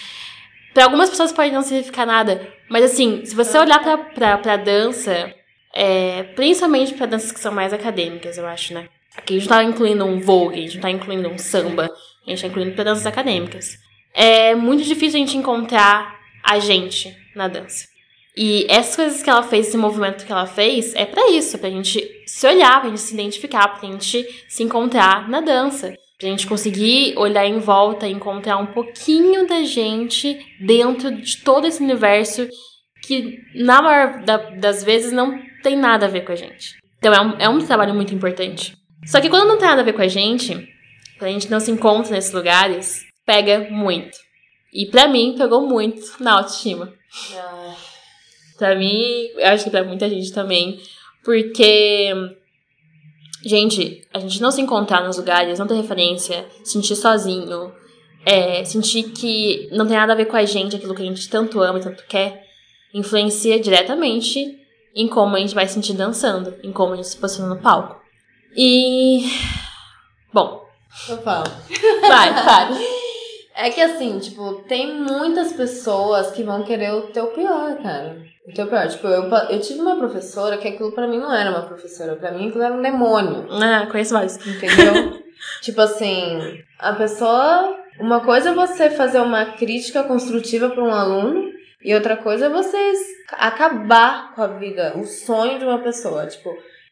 pra algumas pessoas pode não significar nada. Mas assim, se você olhar pra, pra, pra dança, é, principalmente pra danças que são mais acadêmicas, eu acho, né? Aqui a gente não tá incluindo um vogue, a gente não tá incluindo um samba, a gente tá incluindo pra danças acadêmicas. É muito difícil a gente encontrar a gente na dança. E essas coisas que ela fez, esse movimento que ela fez, é pra isso, pra gente se olhar, pra gente se identificar, pra gente se encontrar na dança. Pra gente conseguir olhar em volta e encontrar um pouquinho da gente dentro de todo esse universo que, na maior da- das vezes, não tem nada a ver com a gente. Então é um, é um trabalho muito importante. Só que quando não tem nada a ver com a gente, quando a gente não se encontra nesses lugares, pega muito. E pra mim, pegou muito na autoestima. Ai. Pra mim, eu acho que pra muita gente também. Porque, gente, a gente não se encontrar nos lugares, não ter referência, sentir sozinho, é, sentir que não tem nada a ver com a gente, aquilo que a gente tanto ama e tanto quer, influencia diretamente em como a gente vai se sentir dançando, em como a gente se posiciona no palco. E. Bom, Eu falo. vai, fale. É que assim, tipo, tem muitas pessoas que vão querer o teu pior, cara. O teu pior. Tipo, eu, eu tive uma professora que aquilo pra mim não era uma professora. Pra mim aquilo era um demônio. Ah, conheço vários. Entendeu? tipo assim, a pessoa. Uma coisa é você fazer uma crítica construtiva pra um aluno. E outra coisa é você es- acabar com a vida, o sonho de uma pessoa. Tipo,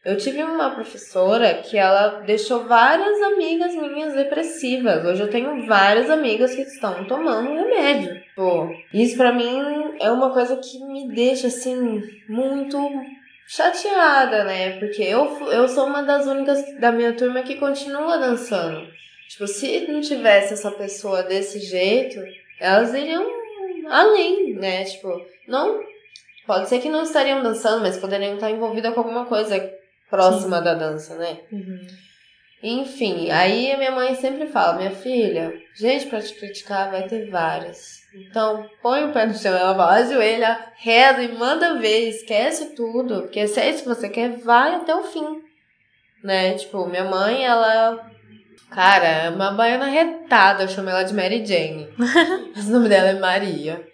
eu tive uma professora que ela deixou várias amigas minhas depressivas. Hoje eu tenho várias amigas que estão tomando remédio. Pô, isso pra mim é uma coisa que me deixa assim muito chateada, né? Porque eu, eu sou uma das únicas da minha turma que continua dançando. Tipo, se não tivesse essa pessoa desse jeito, elas iriam além, né? Tipo, não pode ser que não estariam dançando, mas poderiam estar envolvidas com alguma coisa próxima da dança, né? Uhum. Enfim, aí a minha mãe sempre fala, minha filha, gente pra te criticar vai ter várias. Então, põe o pé no chão, ela fala, ajoelha, reza e manda ver, esquece tudo, porque se é isso que você quer, vai até o fim. Né? Tipo, minha mãe, ela. Cara, é uma baiana retada, eu chamo ela de Mary Jane. Mas o nome dela é Maria.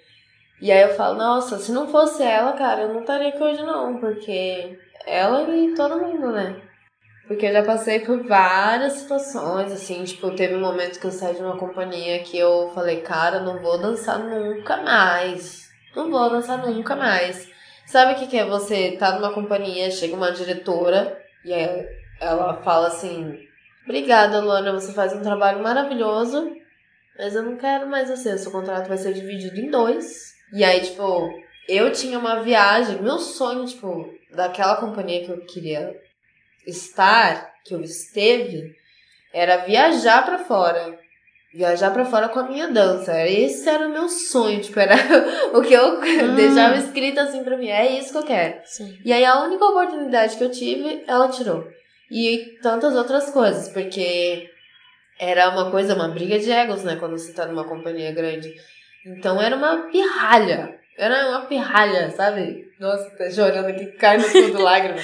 E aí eu falo, nossa, se não fosse ela, cara, eu não estaria aqui hoje não, porque ela e todo mundo, né? Porque eu já passei por várias situações, assim, tipo, teve um momento que eu saí de uma companhia que eu falei, cara, não vou dançar nunca mais. Não vou dançar nunca mais. Sabe o que, que é você tá numa companhia, chega uma diretora e aí ela fala assim: Obrigada, Luana, você faz um trabalho maravilhoso, mas eu não quero mais você, o seu contrato vai ser dividido em dois. E aí, tipo, eu tinha uma viagem, meu sonho, tipo, daquela companhia que eu queria estar, que eu esteve, era viajar para fora. Viajar para fora com a minha dança. Esse era o meu sonho, tipo, era o que eu hum. deixava escrito assim pra mim. É isso que eu quero. Sim. E aí a única oportunidade que eu tive, ela tirou. E tantas outras coisas, porque era uma coisa, uma briga de egos, né? Quando você tá numa companhia grande. Então era uma pirralha. Era uma pirralha, sabe? Nossa, tá chorando aqui, cai no tudo lágrima.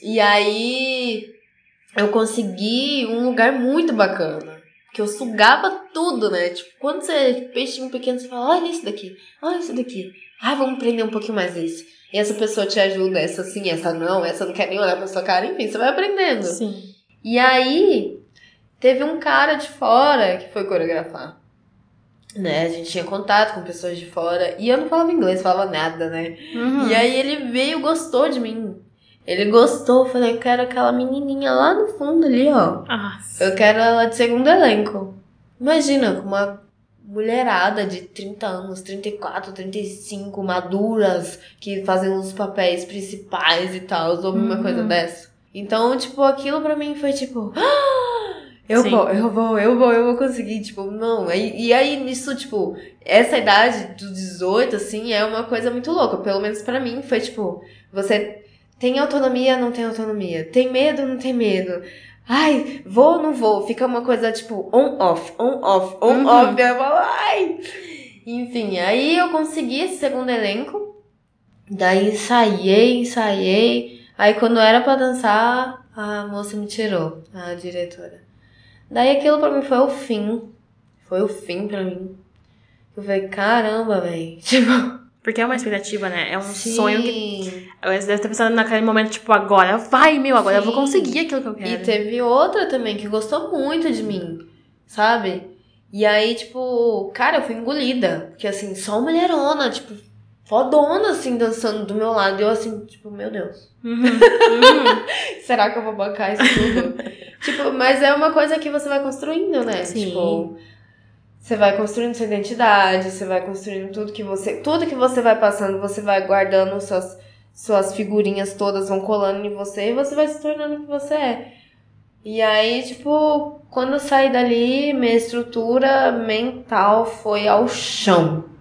E aí eu consegui um lugar muito bacana. Que eu sugava tudo, né? Tipo, quando você é peixinho pequeno, você fala, olha isso daqui, olha isso daqui. Ah, vamos aprender um pouquinho mais desse. E essa pessoa te ajuda, essa sim, essa não, essa não quer nem olhar pra sua cara, enfim, você vai aprendendo. Sim. E aí, teve um cara de fora que foi coreografar. Né, a gente tinha contato com pessoas de fora e eu não falava inglês, falava nada, né? Uhum. E aí ele veio, gostou de mim. Ele gostou, falei, eu quero aquela menininha lá no fundo ali, ó. Nossa. Eu quero ela de segundo elenco. Imagina, com uma mulherada de 30 anos, 34, 35, maduras, que fazem os papéis principais e tal, ou uma Uhum. coisa dessa. Então, tipo, aquilo pra mim foi tipo. "Ah, Eu Sim. vou, eu vou, eu vou, eu vou conseguir, tipo, não. E, e aí, nisso, tipo, essa idade dos 18, assim, é uma coisa muito louca. Pelo menos pra mim, foi tipo, você tem autonomia, não tem autonomia. Tem medo, não tem medo. Ai, vou, não vou. Fica uma coisa tipo on-off, on-off, on-off. Eu falo, ai. Enfim, aí eu consegui esse segundo elenco. Daí ensaiei, ensaiei. Aí quando era pra dançar, a moça me tirou, a diretora. Daí aquilo pra mim foi o fim. Foi o fim pra mim. Eu falei, caramba, velho. Tipo, Porque é uma expectativa, né? É um sim. sonho que. Você deve estar pensando naquele momento, tipo, agora vai, meu, agora eu vou Sim. conseguir aquilo que eu E quero. teve outra também que gostou muito de mim, sabe? E aí, tipo, cara, eu fui engolida. Porque assim, só mulherona, tipo, fodona, assim, dançando do meu lado. E eu assim, tipo, meu Deus. Uhum. Uhum. Será que eu vou bancar isso tudo? tipo, mas é uma coisa que você vai construindo, né? Sim. Tipo, você vai construindo sua identidade, você vai construindo tudo que você. Tudo que você vai passando, você vai guardando suas, suas figurinhas todas, vão colando em você e você vai se tornando o que você é. E aí, tipo, quando eu saí dali, minha estrutura mental foi ao chão.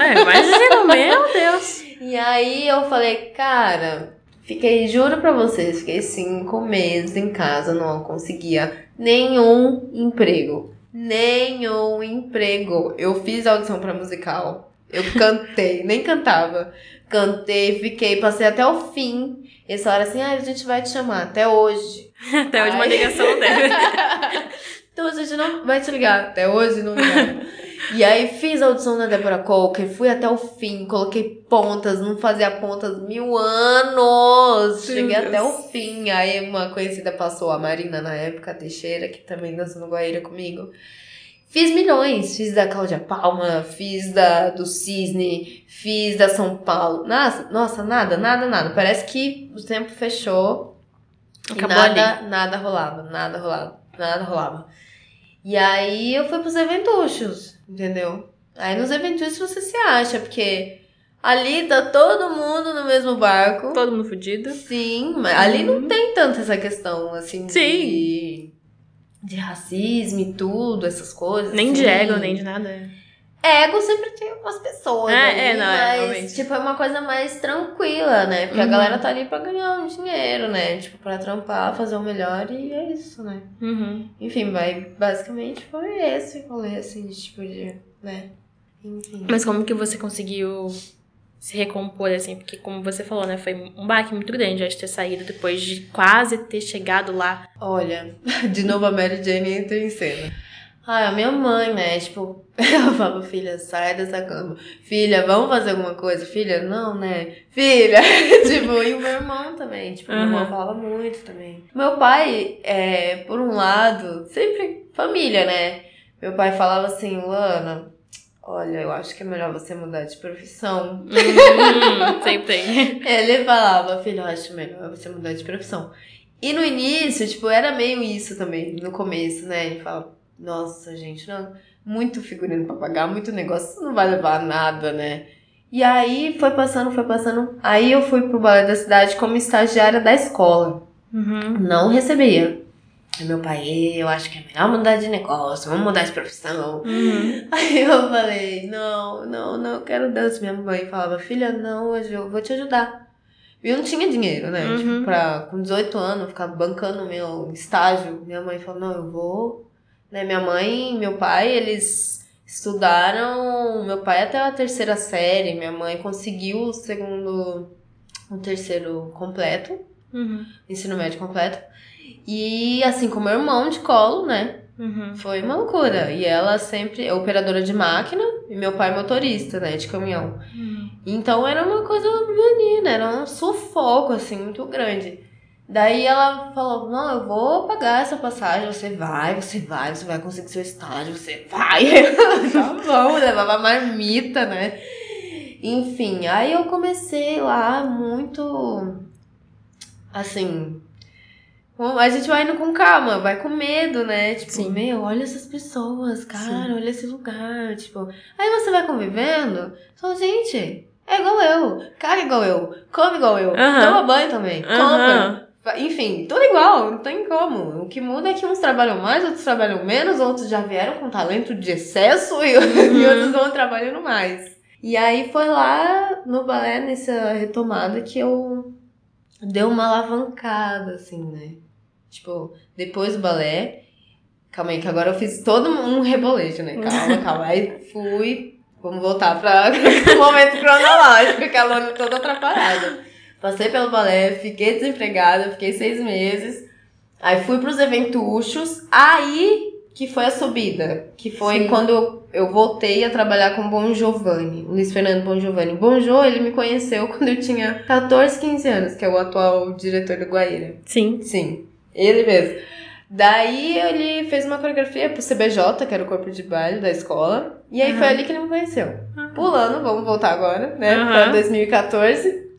É, imagina, meu Deus. E aí eu falei, cara, fiquei, juro pra vocês, fiquei cinco meses em casa, não conseguia nenhum emprego. Nenhum emprego. Eu fiz audição pra musical. Eu cantei, nem cantava. Cantei, fiquei, passei até o fim. Eles falaram assim: ah, a gente vai te chamar até hoje. Até hoje uma Ai. ligação dele. Então a gente não vai te ligar. Até hoje não ligaram. e aí fiz a audição na Débora Coker, fui até o fim, coloquei pontas, não fazia pontas mil anos. Meu Cheguei Deus. até o fim. Aí uma conhecida passou, a Marina na época, a Teixeira, que também dançou no Guaíra comigo. Fiz milhões, fiz da Cláudia Palma, fiz da do Cisne, fiz da São Paulo. Nossa, nossa, nada, nada, nada. Parece que o tempo fechou e Acabou nada, nada rolava, nada rolava, nada rolava. E aí eu fui pros eventuchos, entendeu? Aí nos eventuchos você se acha, porque ali tá todo mundo no mesmo barco. Todo mundo fudido. Sim, mas ali não tem tanto essa questão, assim, de, Sim. de racismo e tudo, essas coisas. Nem assim. de ego, nem de nada. Ego sempre tem umas pessoas. É, ali, é, não, é, mas, realmente. tipo, é uma coisa mais tranquila, né? Porque a Uhum. galera tá ali pra ganhar um dinheiro, né? Tipo, pra trampar, fazer o melhor e é isso, né? Uhum. Enfim, vai, basicamente foi esse rolê, assim, de tipo de. né? Enfim. Mas como que você conseguiu se recompor, assim? Porque, como você falou, né? Foi um baque muito grande, acho, ter saído depois de quase ter chegado lá. Olha, de novo a Mary Jane entra em cena. Ah, a minha mãe, né? Tipo, ela falava, filha, sai dessa cama. Filha, vamos fazer alguma coisa? Filha, não, né? Filha! tipo, e o meu irmão também. Tipo, meu irmão falava muito também. Meu pai, é, por um lado, sempre família, né? Meu pai falava assim, Luana, olha, eu acho que é melhor você mudar de profissão. Hum, sempre tem. Ele falava, filho, eu acho melhor você mudar de profissão. E no início, tipo, era meio isso também, no começo, né? Ele falava, nossa, gente, não, muito figurino pra pagar, muito negócio, isso não vai levar nada, né? E aí foi passando, foi passando. Aí eu fui pro balé da cidade como estagiária da escola. Uhum. Não recebia. Aí meu pai, eu acho que é melhor mudar de negócio, vamos mudar de profissão. Uhum. Aí eu falei, não, não, não, eu quero dança. Minha mãe falava, filha, não, eu vou te ajudar. E eu não tinha dinheiro, né? Uhum. Tipo, pra, com 18 anos, ficar bancando meu estágio. Minha mãe falou, não, eu vou. Né? Minha mãe e meu pai, eles estudaram, meu pai até a terceira série, minha mãe conseguiu o segundo, o terceiro completo Uhum. ensino médio completo. E assim como meu irmão de colo, né? Uhum. Foi uma loucura. E ela sempre é operadora de máquina e meu pai motorista, né? De caminhão. Uhum. Então era uma coisa menina, era um sufoco, assim, muito grande. Daí ela falou: Não, eu vou pagar essa passagem. Você vai, você vai, você vai conseguir seu estágio, você vai. tá bom, levava marmita, né? Enfim, aí eu comecei lá muito. Assim. A gente vai indo com calma, vai com medo, né? Tipo, Sim. meu, olha essas pessoas, cara, Sim. olha esse lugar. Tipo, aí você vai convivendo, fala, gente, é igual eu, caga igual eu, come igual eu, Aham. toma banho também, compra. Enfim, tudo igual, não tem como. O que muda é que uns trabalham mais, outros trabalham menos, outros já vieram com talento de excesso e, e outros vão trabalhando mais. E aí foi lá no balé, nessa retomada, que eu dei uma alavancada, assim, né? Tipo, depois do balé. Calma aí, que agora eu fiz todo um rebolejo, né? Calma, calma. Aí fui. Vamos voltar para o momento cronológico, que a Lona toda atrapalhada. Passei pelo balé, fiquei desempregada, fiquei seis meses. Aí fui pros eventuchos. Aí que foi a subida. Que foi Sim. quando eu, voltei a trabalhar com Bon Giovanni. O Luiz Fernando Bon Giovanni. Bon Jo, ele me conheceu quando eu tinha 14, 15 anos, que é o atual diretor do Guaíra. Sim. Sim, ele mesmo. Daí ele fez uma coreografia pro CBJ, que era o corpo de baile da escola. E aí Aham. foi ali que ele me conheceu. Pulando, vamos voltar agora, né? Aham. Pra 2014.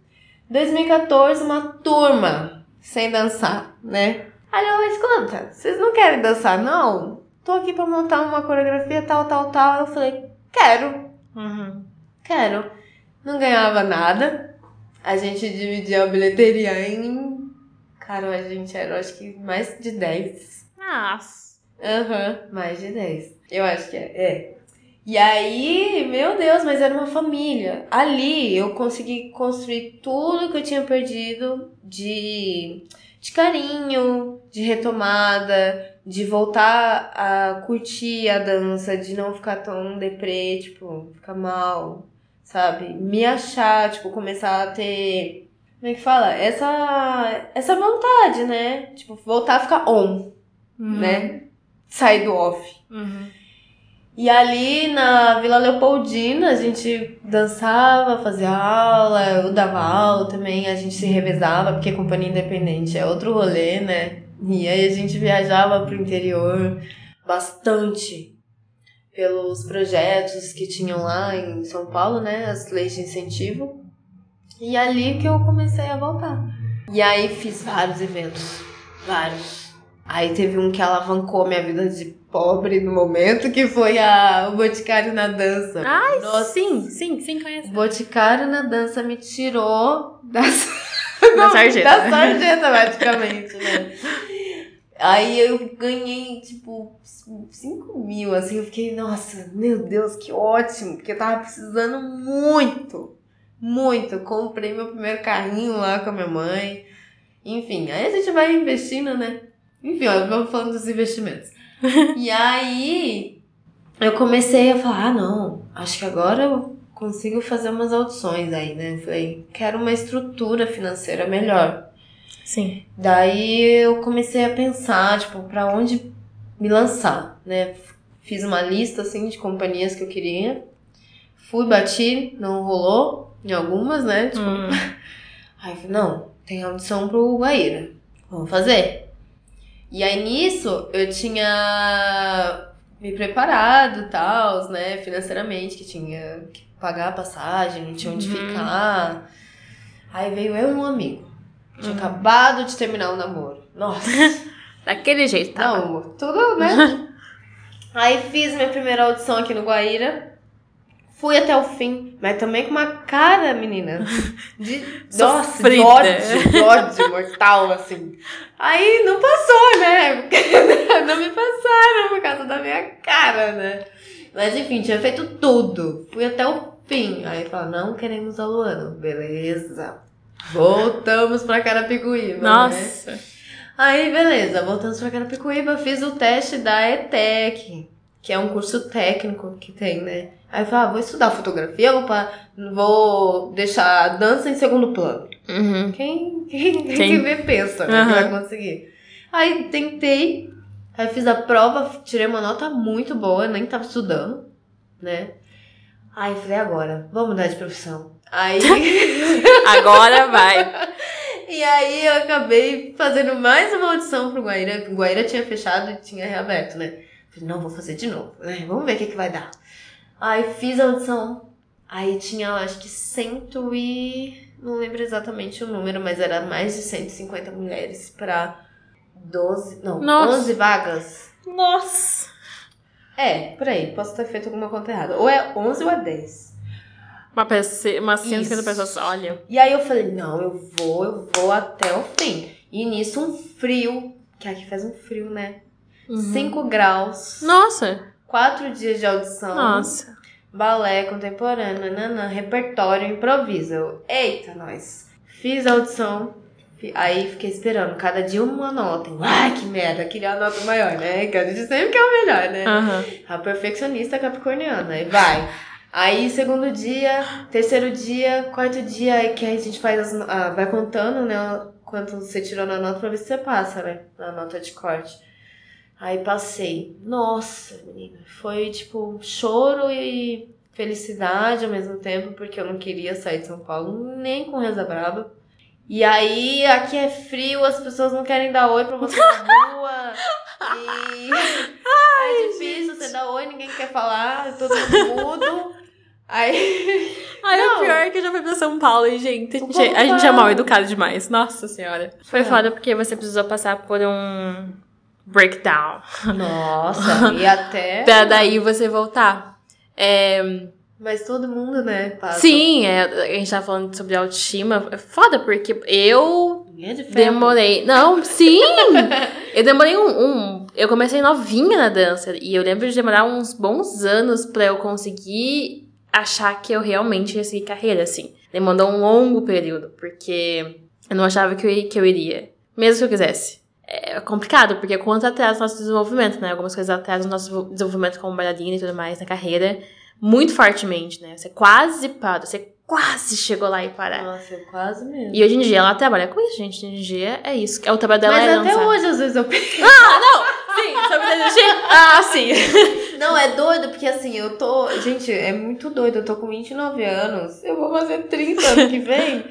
2014, uma turma sem dançar, né? Aí eu, escuta, vocês não querem dançar, não? Tô aqui pra montar uma coreografia, tal, tal, tal. Eu falei, quero. Uhum. Quero. Não ganhava nada. A gente dividia a bilheteria em. Cara, a gente era, acho que mais de 10. Nossa. Aham, mais de 10. Eu acho que é. é. E aí, meu Deus, mas era uma família. Ali eu consegui construir tudo que eu tinha perdido de, de carinho, de retomada, de voltar a curtir a dança, de não ficar tão deprê, tipo, ficar mal, sabe? Me achar, tipo, começar a ter. Como é que fala? Essa, essa vontade, né? Tipo, voltar a ficar on, né? Sair do off. Uhum. E ali na Vila Leopoldina a gente dançava, fazia aula, eu dava aula também, a gente se revezava, porque companhia independente é outro rolê, né? E aí a gente viajava pro interior bastante pelos projetos que tinham lá em São Paulo, né? As leis de incentivo. E ali que eu comecei a voltar. E aí fiz vários eventos, vários. Aí teve um que alavancou minha vida de pobre no momento, que foi a, o Boticário na Dança. Ai, Nossa. sim, sim, sim, conheço. O Boticário na Dança me tirou das, Da sarjeta. da sarjeta, praticamente, né? Aí eu ganhei, tipo, 5 mil, assim, eu fiquei, nossa, meu Deus, que ótimo, porque eu tava precisando muito, muito. Comprei meu primeiro carrinho lá com a minha mãe. Enfim, aí a gente vai investindo, né? Enfim, ó, vamos falando dos investimentos. e aí eu comecei a falar, ah, não, acho que agora eu consigo fazer umas audições aí, né? Eu falei, quero uma estrutura financeira melhor. Sim. Daí eu comecei a pensar, tipo, pra onde me lançar, né? Fiz uma lista, assim, de companhias que eu queria. Fui, bati, não rolou em algumas, né? Tipo, Hum. Aí eu falei, não, tem audição pro Guaíra. Vamos fazer. E aí nisso eu tinha me preparado tal, né, financeiramente, que tinha que pagar a passagem, não tinha onde Uhum. ficar. Aí veio eu e um amigo. Tinha Uhum. acabado de terminar o namoro. Nossa. Daquele jeito, tá? Não, tudo, né? Aí fiz minha primeira audição aqui no Guaíra. Fui até o fim, mas também com uma cara, menina, de nossa, de ódio, de ódio mortal, assim. Aí não passou, né? Não me passaram por causa da minha cara, né? Mas enfim, tinha feito tudo. Fui até o fim. Aí falaram, não queremos a Luana. Beleza. Voltamos pra Carapicuíba, né? Nossa. Aí, beleza, voltamos pra Carapicuíba, fiz o teste da ETEC, que é um curso técnico que tem, né? Aí eu falei, ah, vou estudar fotografia, vou, pa- vou deixar a dança em segundo plano. Uhum. Quem, quem, quem Quem? vê pensa, né, que vai conseguir. Aí tentei, aí fiz a prova, tirei uma nota muito boa, nem tava estudando, né? Aí falei, agora, vamos mudar de profissão. Aí... Agora vai. E aí eu acabei fazendo mais uma audição pro Guaíra. O Guaíra tinha fechado e tinha reaberto, né? Falei, não, vou fazer de novo, né? Vamos ver o que, que vai dar. Aí fiz a audição. Aí tinha, acho que cento e... Não lembro exatamente o número, mas era mais de 150 mulheres pra 12... Não, Nossa. 11 vagas. Nossa. É, por aí. Posso ter feito alguma conta errada. Ou é 11 ou é 10. Uma pessoa, umas 150 Isso. pessoas, olha. E aí eu falei, não, eu vou, eu vou até o fim. E nisso um frio, que aqui faz um frio, né? Uhum. 5 graus, Nossa. quatro dias de audição, Nossa. Balé contemporâneo, nanã, repertório, improviso. Eita, nós. Fiz a audição, aí fiquei esperando, cada dia uma nota. Ai, que merda, queria a nota maior, né? Que a gente sempre quer o melhor, né? Aham. A perfeccionista capricorniana. Aí vai. Aí, segundo dia, terceiro dia, quarto dia, aí que aí a gente faz as, ah, vai contando, né? Quanto você tirou na nota pra ver se você passa, né? Na nota de corte. Aí passei. Nossa, menina. Foi tipo choro e felicidade ao mesmo tempo, porque eu não queria sair de São Paulo nem com reza braba. E aí, aqui é frio, as pessoas não querem dar oi pra você na rua. E é difícil você dar oi, ninguém quer falar, todo mundo mudo. Aí. Ai, o pior é que eu já fui pra São Paulo e, gente, a gente, a gente é mal educado demais. Nossa senhora. Foi É. foda porque você precisou passar por um breakdown. Nossa, e até. Pra daí você voltar. É, Mas todo mundo, né? Passa. sim, é, a gente tava falando sobre autoestima. É foda porque eu é de ferro. demorei. Não, sim! eu demorei um, um- Eu comecei novinha na dança. E eu lembro de demorar uns bons anos pra eu conseguir achar que eu realmente ia seguir carreira, assim. Demorou um longo período, porque eu não achava que eu, que eu iria. Mesmo se eu quisesse. É complicado, porque quanto atrasa o nosso desenvolvimento, né? Algumas coisas atrasam o nosso desenvolvimento como bailarina e tudo mais na carreira. Muito fortemente, né? Você quase para, você quase chegou lá e parar. Nossa, eu quase mesmo. E hoje em dia ela trabalha com isso, gente. Hoje em dia é isso. É o trabalho dela Mas é até dançar. hoje, às vezes, eu penso. Ah, não! Sim, sobre desistir? Ah, sim. Não, é doido, porque assim, eu tô. Gente, é muito doido. Eu tô com 29 anos. Eu vou fazer 30 ano que vem.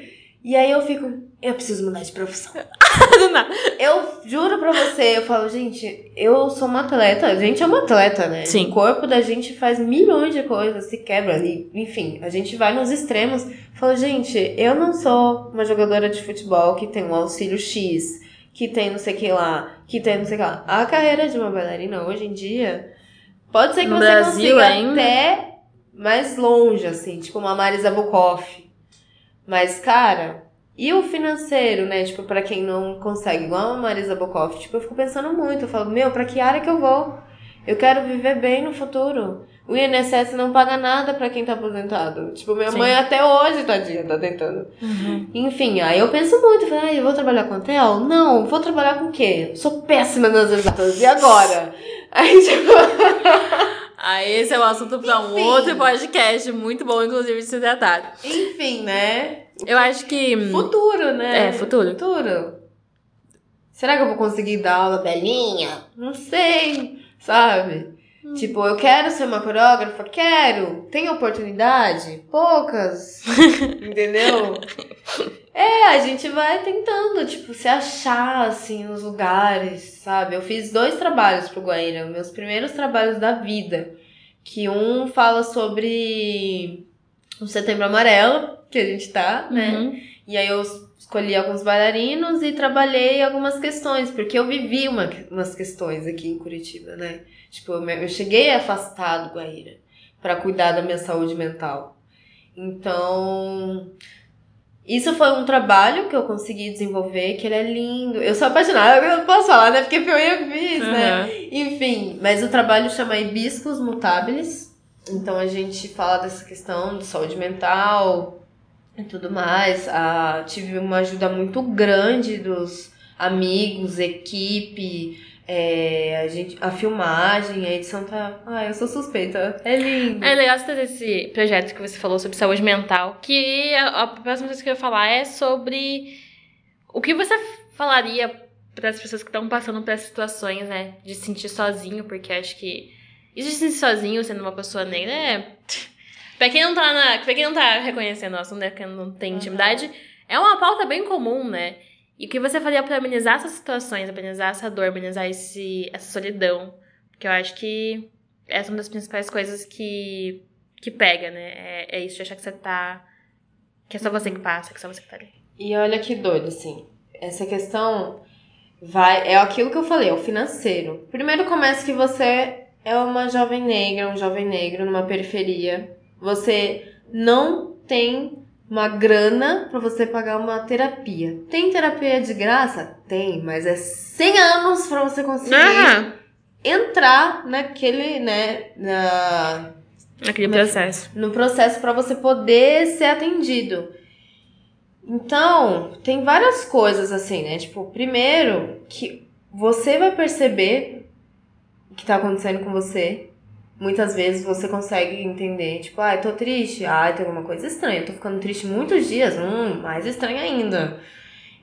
E aí eu fico. Eu preciso mudar de profissão. Eu juro pra você, eu falo, gente, eu sou uma atleta. A gente é uma atleta, né? Sim. O corpo da gente faz milhões de coisas, se quebra ali. Enfim, a gente vai nos extremos. Eu falo, gente, eu não sou uma jogadora de futebol que tem um auxílio X, que tem não sei o que lá, que tem não sei o que lá. A carreira de uma bailarina hoje em dia pode ser que No você Brasil consiga ainda? até mais longe, assim, tipo uma Marisa Bukoff. Mas, cara, E o financeiro, né? Tipo, pra quem não consegue, igual a Marisa Bokoff, tipo, eu fico pensando muito. Eu falo, meu, pra que área que eu vou? Eu quero viver bem no futuro. O INSS não paga nada pra quem tá aposentado. Tipo, minha Sim. mãe até hoje, tadinha, tá tentando. Enfim, aí eu penso muito. Falei, ai, eu vou trabalhar com hotel? Não, vou trabalhar com o quê? Sou péssima nas exatas. E agora? Aí, tipo... Aí esse é o assunto pra um Enfim. outro podcast, muito bom, inclusive, de se tratar. Enfim, né? Eu acho que. Futuro, né? É, futuro. Futuro. Será que eu vou conseguir dar aula belinha? Não sei, sabe? Hum. Tipo, eu quero ser uma coreógrafa? Quero. Tem oportunidade? Poucas. Entendeu? É, a gente vai tentando, tipo, se achar, assim, nos lugares, sabe? Eu fiz dois trabalhos pro Guaíra, meus primeiros trabalhos da vida. Que um fala sobre o Setembro Amarelo, que a gente tá, né? Uhum. E aí eu escolhi alguns bailarinos e trabalhei algumas questões, porque eu vivi uma, umas questões aqui em Curitiba, né? Tipo, eu, eu cheguei afastado do Guaíra pra cuidar da minha saúde mental. Então, isso foi um trabalho que eu consegui desenvolver, que ele é lindo. Eu sou apaixonada, eu não posso falar, né? Porque foi eu que fiz, né? Uhum. Enfim, mas o trabalho chama Hibiscos Mutáveis. Então a gente fala dessa questão de saúde mental e tudo mais. Ah, tive uma ajuda muito grande dos amigos, equipe, é, a, gente, a filmagem, a edição tá. Ah, eu sou suspeita. É lindo. É legal você ter esse projeto que você falou sobre saúde mental, que a, a próxima coisa que eu ia falar é sobre o que você falaria para as pessoas que estão passando por essas situações, né? De se sentir sozinho, porque acho que isso de se sentir sozinho sendo uma pessoa negra é. Pra quem não tá, na, pra quem não tá reconhecendo o assunto, né? Quem não tem intimidade, é uma pauta bem comum, né? E o que você faria pra amenizar essas situações, amenizar essa dor, amenizar esse, essa solidão? Porque eu acho que essa é uma das principais coisas que, que pega, né? É, é isso de achar que você tá. Que é só você que passa, que é só você que tá ali. E olha que doido, assim. Essa questão vai. É aquilo que eu falei, é o financeiro. Primeiro começa que você é uma jovem negra, um jovem negro numa periferia. Você não tem uma grana pra você pagar uma terapia. Tem terapia de graça? Tem, mas é 100 anos pra você conseguir entrar naquele, né, na, Aquele Mas- processo. no processo para você poder ser atendido. Então, tem várias coisas assim, né? Tipo, primeiro que você vai perceber que tá acontecendo com você. Muitas vezes você consegue entender, tipo, ai, tô triste, ai, tem alguma coisa estranha, tô ficando triste muitos dias, hum, mais estranho ainda.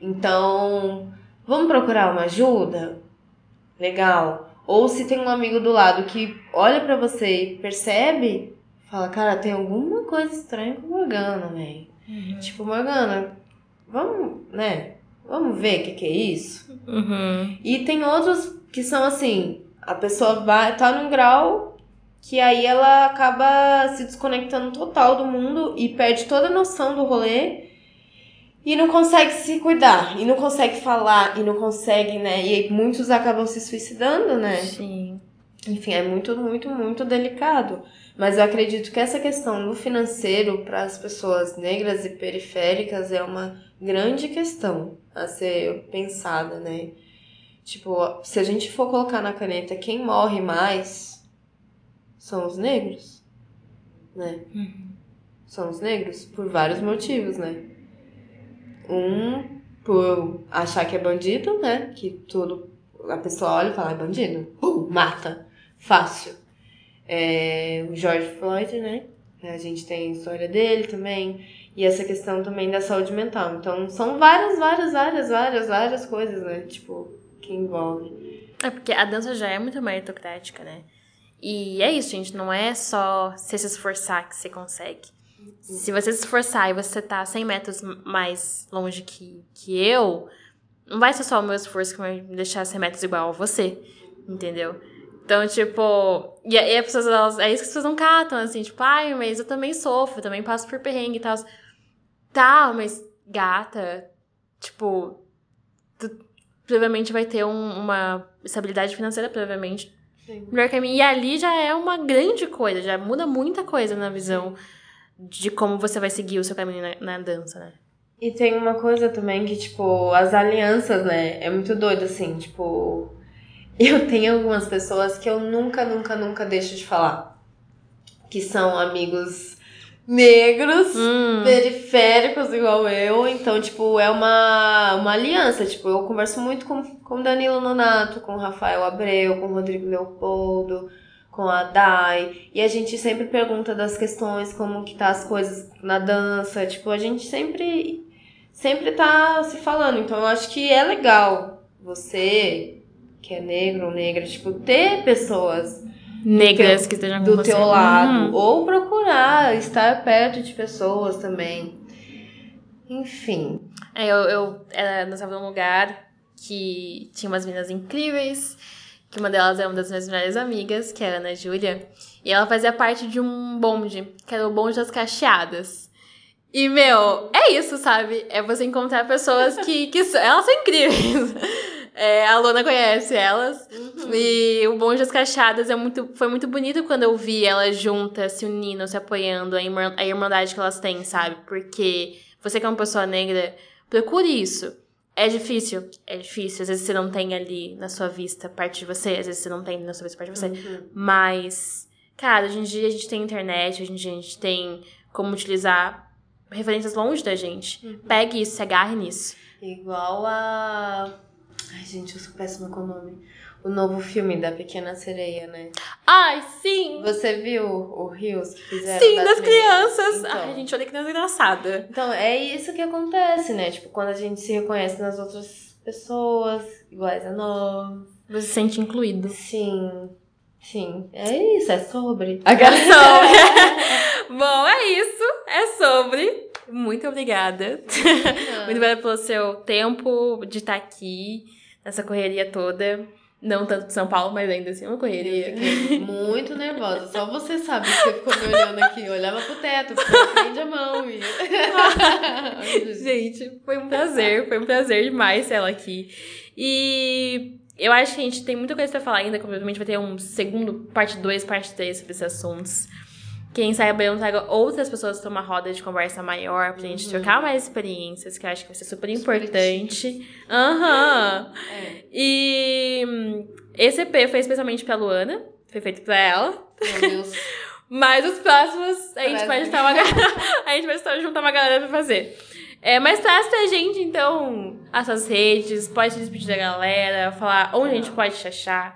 Então, vamos procurar uma ajuda? Legal. Ou se tem um amigo do lado que olha pra você e percebe, fala, cara, tem alguma coisa estranha com Morgana, velho. Tipo, Morgana, vamos, né? Vamos ver o que, que é isso? Uhum. E tem outros que são assim, a pessoa vai, tá num grau que aí ela acaba se desconectando total do mundo e perde toda a noção do rolê e não consegue se cuidar, e não consegue falar, e não consegue, né? E muitos acabam se suicidando, né? Sim. Enfim, é muito, muito, muito delicado. Mas eu acredito que essa questão do financeiro para as pessoas negras e periféricas é uma grande questão a ser pensada, né? Tipo, se a gente for colocar na caneta quem morre mais são os negros, né? São os negros por vários motivos, né? Um, por achar que é bandido, né? Que tudo. A pessoa olha e fala, é bandido. Pum, mata. Fácil. É, o George Floyd, né? A gente tem a história dele também. E essa questão também da saúde mental. Então, são várias, várias, várias, várias, várias coisas, né? Tipo, que envolve. É porque a dança já é muito meritocrática, né? E é isso, gente. Não é só você se esforçar que você consegue. Se você se esforçar e você tá 100 metros mais longe que, que eu, não vai ser só o meu esforço que vai me deixar 100 metros igual a você. Entendeu? Então, tipo. E aí as pessoas, elas, é isso que as pessoas não catam, assim, tipo, ai, mas eu também sofro, eu também passo por perrengue e tal. Tá, mas gata, tipo. Tu provavelmente vai ter um- uma estabilidade financeira, provavelmente. Sim. Melhor que a minha. E ali já é uma grande coisa, já muda muita coisa na visão de como você vai seguir o seu caminho na, na dança, né? E tem uma coisa também que, tipo, as alianças, né? É muito doido, assim, tipo. Eu tenho algumas pessoas que eu nunca, nunca, nunca deixo de falar. Que são amigos negros, Hum. periféricos igual eu. Então, tipo, é uma, uma aliança. Tipo, eu converso muito com, com o Danilo Nonato, com o Rafael Abreu, com o Rodrigo Leopoldo, com a Dai. E a gente sempre pergunta das questões, como que tá as coisas na dança. Tipo, a gente sempre, sempre tá se falando. Então, eu acho que é legal você, que é negro ou negra, tipo, ter pessoas Negras que estejam com do você. teu lado. Uhum. Ou procurar estar perto de pessoas também. Enfim. É, eu, eu era, nós estávamos num lugar que tinha umas meninas incríveis, que uma delas era uma das minhas melhores amigas, que era a Ana Júlia, e ela fazia parte de um bonde, que era o bonde das cacheadas. E, meu, é isso, sabe? É você encontrar pessoas que, que elas são incríveis. É, a Luna conhece elas. E o Bonde das Cachadas é muito, foi muito bonito quando eu vi elas juntas, se unindo, se apoiando, a, irmã, a irmandade que elas têm, sabe? Porque você que é uma pessoa negra, procure isso. É difícil? É difícil. Às vezes você não tem ali na sua vista parte de você, às vezes você não tem na sua vista parte de você. Uhum. Mas, cara, hoje em dia a gente tem internet, hoje em dia a gente tem como utilizar referências longe da gente. Uhum. Pegue isso, se agarre nisso. Igual a. Ai, gente, eu sou péssima com o nome. O novo filme da Pequena Sereia, né? Ai, sim! Você viu o Rios que fizeram? Sim, das meninas? crianças! Então. Ai, gente, olha que criança engraçada. Então, é isso que acontece, né? Tipo, quando a gente se reconhece nas outras pessoas iguais a nós. Você se sente incluído. Sim, sim. É isso, é sobre. Bom, é isso. É sobre. Muito obrigada. Muito obrigada pelo seu tempo de estar aqui, nessa correria toda. Não tanto de São Paulo, mas ainda assim, uma Eu correria. muito nervosa. Só você sabe que você ficou me olhando aqui. Eu olhava pro teto, prende a mão e. Gente, foi um prazer, foi um prazer demais ter ela aqui. E eu acho que a gente tem muita coisa pra falar ainda, provavelmente vai ter um segundo, parte 2, parte 3 sobre esses assuntos. Quem sabe eu traga outras pessoas pra uma roda de conversa maior, pra gente trocar mais experiências, que eu acho que vai ser super importante. Aham. É, E hum, esse EP foi especialmente pra Luana, foi feito pra ela. meu Deus. Mas os próximos a gente vai juntar uma galera. a gente vai estar- juntar uma galera pra fazer. É, mas traz pra gente, então, as suas redes, pode se despedir da galera, falar onde a gente pode te achar,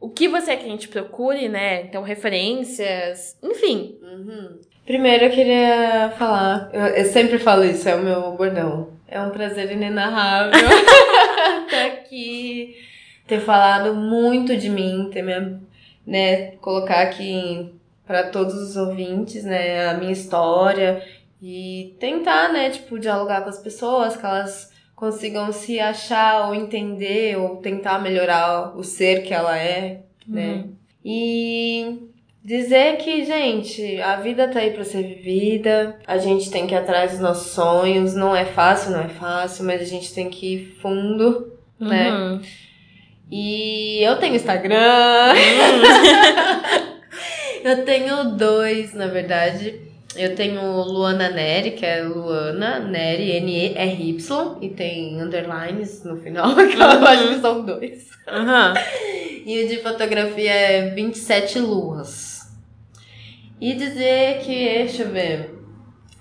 o que você quer que a gente procure, né? Então, referências, enfim. Uhum. Primeiro eu queria falar, eu, eu sempre falo isso, é o meu bordão. É um prazer inenarrável estar aqui, ter falado muito de mim, ter me, né, colocar aqui para todos os ouvintes, né, a minha história e tentar, né, tipo, dialogar com as pessoas, que elas consigam se achar ou entender ou tentar melhorar o ser que ela é, né? E dizer que, gente, a vida tá aí pra ser vivida, a gente tem que ir atrás dos nossos sonhos, não é fácil, não é fácil, mas a gente tem que ir fundo, né? Uhum. E eu tenho Instagram. eu tenho dois, na verdade. Eu tenho Luana Neri, que é Luana Neri, N-E-R-Y, e tem underlines no final, que eu acho que são dois. Uhum. E o de fotografia é 27 luas. E dizer que, deixa eu ver.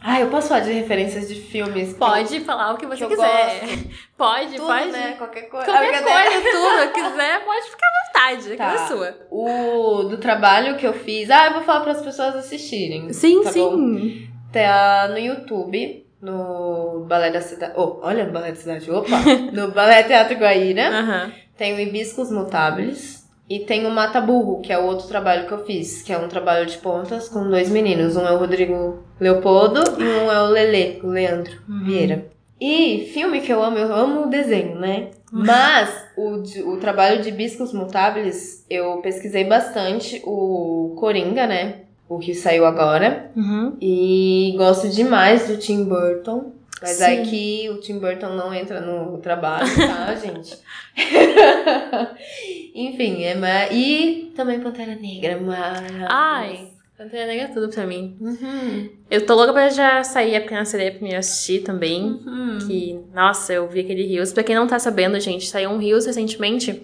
Ah, eu posso falar de referências de filmes? Pode falar o que você Que quiser. Pode, Tudo, pode. né? Qualquer coisa. Qualquer coisa, tudo. quiser, pode ficar à vontade. Tá. Tá. É sua. O do trabalho que eu fiz. Ah, eu vou falar para as pessoas assistirem. Sim, tá sim. Bom? Tá no YouTube, no Balé da Cidade. Oh, olha, Balé da Cidade. Opa! no Balé Teatro Guaíra. Tem o Hibiscos Mutáveis. E tem o Mata Burro, que é o outro trabalho que eu fiz, que é um trabalho de pontas com dois meninos. Um é o Rodrigo Leopoldo e um é o Lele, o Leandro Vieira. E filme que eu amo, eu amo o desenho, né? Mas o, o trabalho de Hibiscos Mutáveis, eu pesquisei bastante o Coringa, né? O que saiu agora. Uhum. E gosto demais do Tim Burton. Mas Sim. aqui o Tim Burton não entra no trabalho, tá, gente? Enfim, é ma... E também Pantera Negra, mas. Ai. Pantera Negra é tudo pra mim. Uhum. Eu tô louca pra já sair a Pequena Sereia pra me assistir também. Uhum. Que, nossa, eu vi aquele Rios. Pra quem não tá sabendo, gente, saiu um Rios recentemente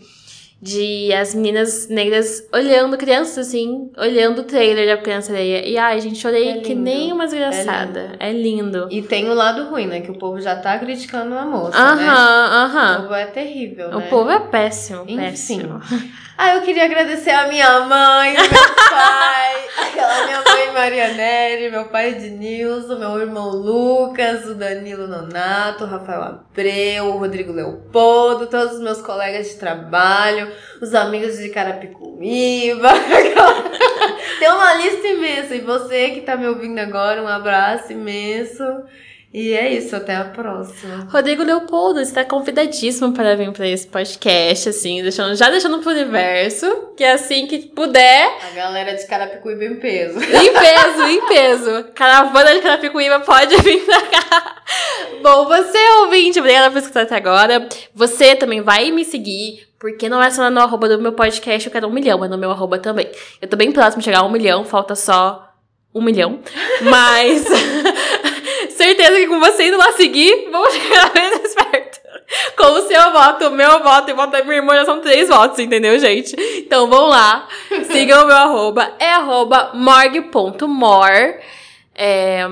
de as meninas negras olhando, crianças assim, olhando o trailer da Pequena Sereia. E ai, gente, chorei É que lindo. nem uma desgraçada. É lindo. E tem o lado ruim, né? Que o povo já tá criticando a moça, né? Aham, O aham. povo é terrível, O né? povo é péssimo, Enfim. péssimo. Ah, eu queria agradecer a minha mãe, meu pai, aquela minha mãe Maria Nery, meu pai Ednilson, meu irmão Lucas, o Danilo Nonato, o Rafael Abreu, o Rodrigo Leopoldo, todos os meus colegas de trabalho, os amigos de Carapicuíba. Tem uma lista imensa. E você que tá me ouvindo agora, um abraço imenso. E é isso, até a próxima. Rodrigo Leopoldo está convidadíssimo para vir para esse podcast, assim, deixando, já deixando pro universo, que assim que puder, A galera de Carapicuíba em peso. em peso, em peso. Caravana de Carapicuíba pode vir pra cá. Bom, você ouvinte, obrigada por escutar até agora. Você também vai me seguir, porque não é só no arroba do meu podcast, eu quero um milhão, é no meu arroba também. Eu tô bem próximo de chegar a um milhão, falta só um milhão. Mas certeza que com você indo lá seguir, vamos chegar mais perto. Com o seu voto, o meu voto e o voto da minha irmã já são três votos, entendeu, gente? Então vão lá, sigam o meu arroba, é arroba morg.mor. É,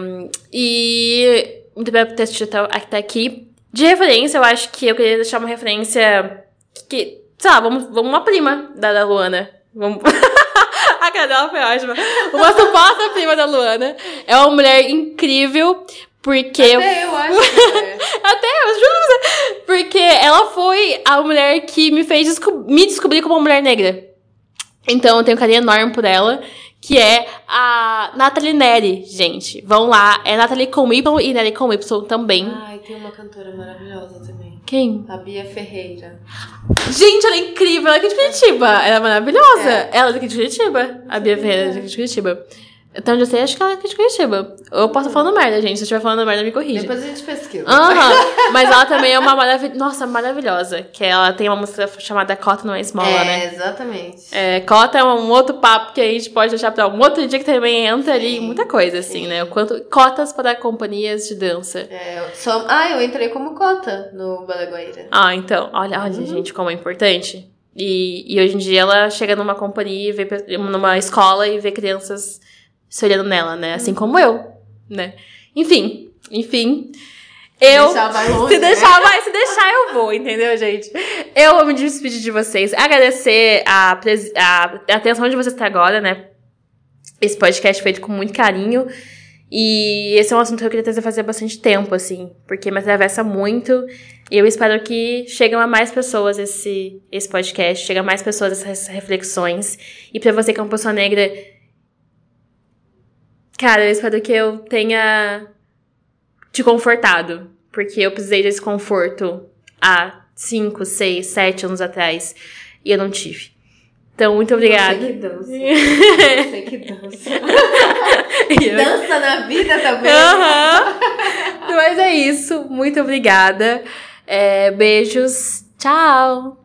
e muito ter assistido até, aqui. De referência, eu acho que eu queria deixar uma referência que, sei lá, vamos, vamos uma prima da, da Luana. Vamos. A dela foi ótima. Uma suposta prima da Luana. É uma mulher incrível, porque. eu- Até eu acho que é. até, eu juro você. Porque ela foi a mulher que me fez desco- me descobrir como uma mulher negra. Então eu tenho um carinho enorme por ela. Que é a Nathalie Neri, gente. Vão lá. É Nathalie com Y e Neri com Y também. Ai, tem uma cantora maravilhosa também. Quem? A Bia Ferreira. Gente, ela é incrível. Ela é aqui de Curitiba. Ela é maravilhosa. Ela é daqui de Curitiba. A Bia Ferreira é daqui de Curitiba. Então, eu sei, acho que ela é de Curitiba. Eu posso estar falando merda, gente. Se eu estiver falando merda, me corrija. Depois a gente pesquisa. Aham, mas ela também é uma maravilhosa. Nossa, maravilhosa. Que ela tem uma música chamada Cota Não é Esmola, é, né? exatamente. É, Cota é um outro papo que a gente pode deixar pra um outro dia que também entra ali Sim, muita coisa, assim, sim. né? O quanto, cotas para companhias de dança. É, eu só... Ah, eu entrei como cota no Balaguaíra. Ah, então, olha, olha, Uhum. gente, como é importante. E, e hoje em dia ela chega numa companhia, e vê, numa escola e vê crianças se olhando nela, né? Assim como eu, né? Enfim, enfim. Eu. Deixar vai longe, se né? deixar, vai, se deixar, eu vou, entendeu, gente? Eu vou me despedir de vocês. Agradecer a, a, atenção de vocês até agora, né? Esse podcast feito com muito carinho. E esse é um assunto que eu queria trazer fazer bastante tempo, assim, porque me atravessa muito. E eu espero que cheguem a mais pessoas esse, esse podcast, chegue a mais pessoas essas reflexões. E pra você que é uma pessoa negra, cara, eu espero que eu tenha te confortado. Porque eu precisei desse conforto há 5, 6, 7 anos atrás. E eu não tive. Então, muito obrigada. Você que dança. Você que dança. Dança na vida também. Aham. Mas é isso. Muito obrigada. É, beijos. Tchau.